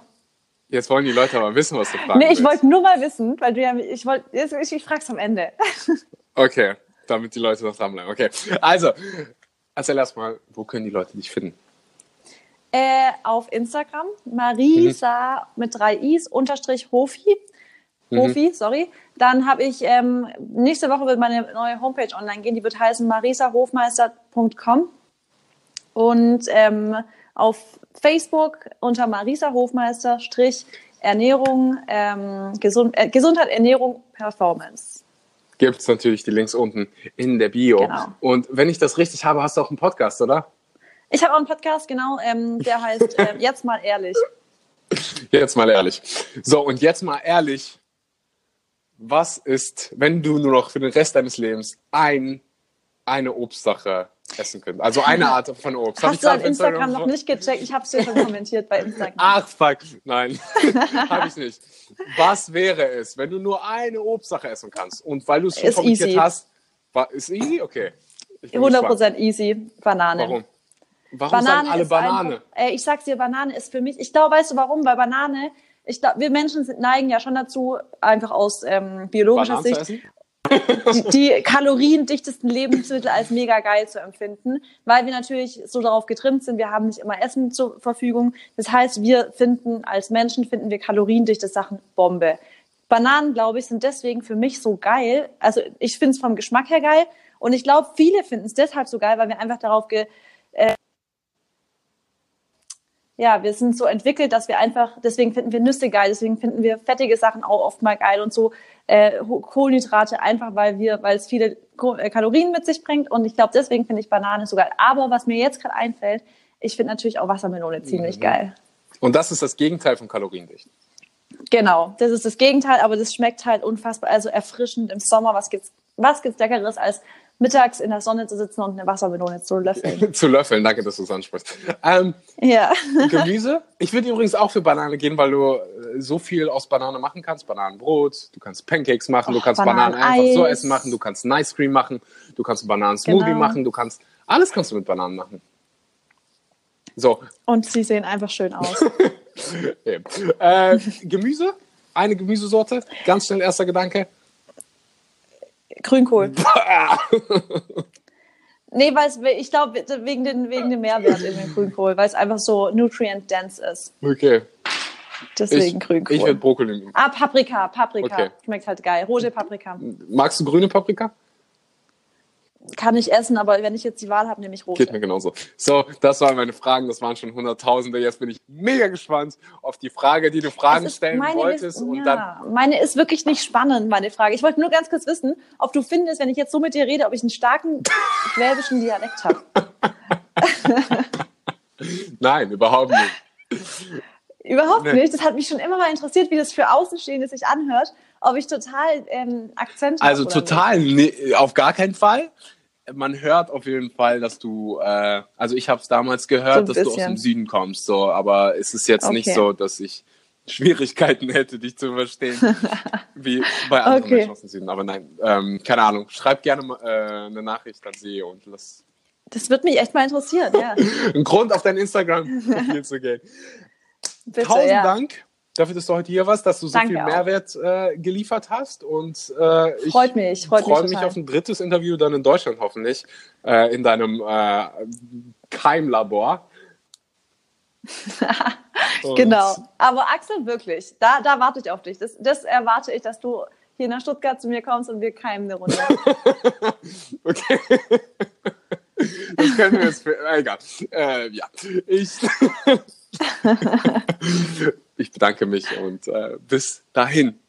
Speaker 1: Jetzt wollen die Leute aber wissen, was du fragst.
Speaker 2: Nee, ich wollte nur mal wissen, weil du ja, ich wollte, ich, ich frage es am Ende.
Speaker 1: Okay, damit die Leute noch dranbleiben. Okay, also, erzähl erstmal, wo können die Leute dich finden?
Speaker 2: Äh, auf Instagram, Marisa mhm. mit drei Is, unterstrich Hofi. Mhm. Hofi, mhm. sorry. Dann habe ich, ähm, nächste Woche wird meine neue Homepage online gehen, die wird heißen marisahofmeister.com. Und ähm, auf Facebook unter Marisa Hofmeister Strich Ernährung, ähm, Gesund, äh, Gesundheit, Ernährung, Performance.
Speaker 1: Gibt es natürlich die Links unten in der Bio. Genau. Und wenn ich das richtig habe, hast du auch einen Podcast, oder?
Speaker 2: Ich habe auch einen Podcast, genau, ähm, der heißt äh, *laughs* Jetzt mal ehrlich.
Speaker 1: Jetzt mal ehrlich. So, und jetzt mal ehrlich, was ist, wenn du nur noch für den Rest deines Lebens ein, eine Obstsache essen könntest? Also eine Art von Obst.
Speaker 2: Hast du auf Instagram, Instagram noch nicht gecheckt? Ich habe es dir schon kommentiert bei Instagram.
Speaker 1: Ach, fuck. Nein, *laughs* habe ich nicht. Was wäre es, wenn du nur eine Obstsache essen kannst? Und weil du es schon ist kommentiert easy. hast, war, ist easy? Okay.
Speaker 2: 100% gespannt. easy. Banane.
Speaker 1: Warum? Warum Banane sagen alle Banane?
Speaker 2: Einfach, äh, ich sag's dir, Banane ist für mich, ich glaube, weißt du warum? Weil Banane, ich glaube, wir Menschen neigen ja schon dazu, einfach aus ähm, biologischer Bananen Sicht, die, die kaloriendichtesten Lebensmittel als mega geil zu empfinden, weil wir natürlich so darauf getrimmt sind, wir haben nicht immer Essen zur Verfügung. Das heißt, wir finden, als Menschen finden wir kaloriendichte Sachen Bombe. Bananen, glaube ich, sind deswegen für mich so geil. Also ich finde es vom Geschmack her geil und ich glaube, viele finden es deshalb so geil, weil wir einfach darauf ge, ja, wir sind so entwickelt, dass wir einfach, deswegen finden wir Nüsse geil, deswegen finden wir fettige Sachen auch oft mal geil und so äh, Kohlenhydrate einfach, weil wir, weil es viele äh, Kalorien mit sich bringt und ich glaube, deswegen finde ich Banane so geil. Aber was mir jetzt gerade einfällt, ich finde natürlich auch Wassermelone ziemlich mhm. geil.
Speaker 1: Und das ist das Gegenteil von kaloriendicht.
Speaker 2: Genau, das ist das Gegenteil, aber das schmeckt halt unfassbar, also erfrischend im Sommer. Was gibt's was gibt's Leckeres als mittags in der Sonne zu sitzen und eine Wassermelone zu löffeln? *laughs*
Speaker 1: zu löffeln, danke, dass du es ansprichst. Ähm,
Speaker 2: ja. *laughs*
Speaker 1: Gemüse. Ich würde übrigens auch für Banane gehen, weil du äh, so viel aus Banane machen kannst. Bananenbrot, du kannst Pancakes machen,
Speaker 2: Och,
Speaker 1: du kannst Bananen einfach so essen machen, du kannst ein Ice Cream machen, du kannst einen Bananen-Smoothie
Speaker 2: Genau.
Speaker 1: machen, du kannst, alles kannst du mit Bananen machen. So,
Speaker 2: Und sie sehen einfach schön aus. *laughs*
Speaker 1: äh, Gemüse, eine Gemüsesorte, ganz schnell erster Gedanke.
Speaker 2: Grünkohl. *laughs* Nee, weil ich glaube, wegen, den, wegen dem Mehrwert in dem Grünkohl, weil es einfach so nutrient-dense ist.
Speaker 1: Okay,
Speaker 2: Deswegen
Speaker 1: ich,
Speaker 2: Grünkohl.
Speaker 1: ich würde Brokkoli nehmen.
Speaker 2: ah, Paprika, Paprika.
Speaker 1: Okay.
Speaker 2: Schmeckt halt geil. Rote Paprika.
Speaker 1: Magst du grüne Paprika?
Speaker 2: Kann ich essen, aber wenn ich jetzt die Wahl habe, nehme ich rote.
Speaker 1: Geht mir genauso. So, das waren meine Fragen. Das waren schon Hunderttausende. Jetzt bin ich mega gespannt auf die Frage, die du Fragen stellen
Speaker 2: meine
Speaker 1: wolltest.
Speaker 2: ist,
Speaker 1: und
Speaker 2: ja,
Speaker 1: dann
Speaker 2: meine ist wirklich nicht spannend, meine Frage. Ich wollte nur ganz kurz wissen, ob du findest, wenn ich jetzt so mit dir rede, ob ich einen starken *laughs* schwäbischen Dialekt habe.
Speaker 1: Nein, überhaupt nicht. *laughs*
Speaker 2: Überhaupt
Speaker 1: Nee.
Speaker 2: nicht. Das hat mich schon immer mal interessiert, wie das für Außenstehende sich anhört, ob ich total ähm, Akzent.
Speaker 1: Also total, nee, auf gar keinen Fall. Man hört auf jeden Fall, dass du, äh, also ich habe es damals
Speaker 2: So
Speaker 1: gehört,
Speaker 2: ein
Speaker 1: dass du aus dem Süden kommst, so, aber es ist jetzt nicht
Speaker 2: Okay.
Speaker 1: so, dass ich Schwierigkeiten hätte, dich zu verstehen, *laughs* wie bei anderen
Speaker 2: Okay.
Speaker 1: Menschen aus dem Süden. Aber nein, ähm, keine Ahnung. Schreib gerne mal, äh, eine Nachricht an sie und lass
Speaker 2: Das würde mich echt mal interessieren, ja. *laughs*
Speaker 1: einen Grund auf dein Instagram-Profil zu gehen.
Speaker 2: Bitte,
Speaker 1: Tausend
Speaker 2: ja.
Speaker 1: Dank dafür, dass du heute hier warst, dass du so
Speaker 2: Danke
Speaker 1: viel. Mehrwert äh, geliefert hast. Und äh, ich
Speaker 2: Freut mich, freut mich
Speaker 1: freue mich
Speaker 2: total.
Speaker 1: auf ein drittes Interview dann in Deutschland hoffentlich, äh, in deinem äh, Keimlabor. *laughs*
Speaker 2: Genau. Aber Axel, wirklich, da, da warte ich auf dich. Das, das erwarte ich, dass du hier nach Stuttgart zu mir kommst und wir keimen eine Runde. *laughs*
Speaker 1: Okay. Das können wir jetzt. Für, egal. Äh, ja. Ich, *laughs* *laughs* ich bedanke mich und äh, bis dahin.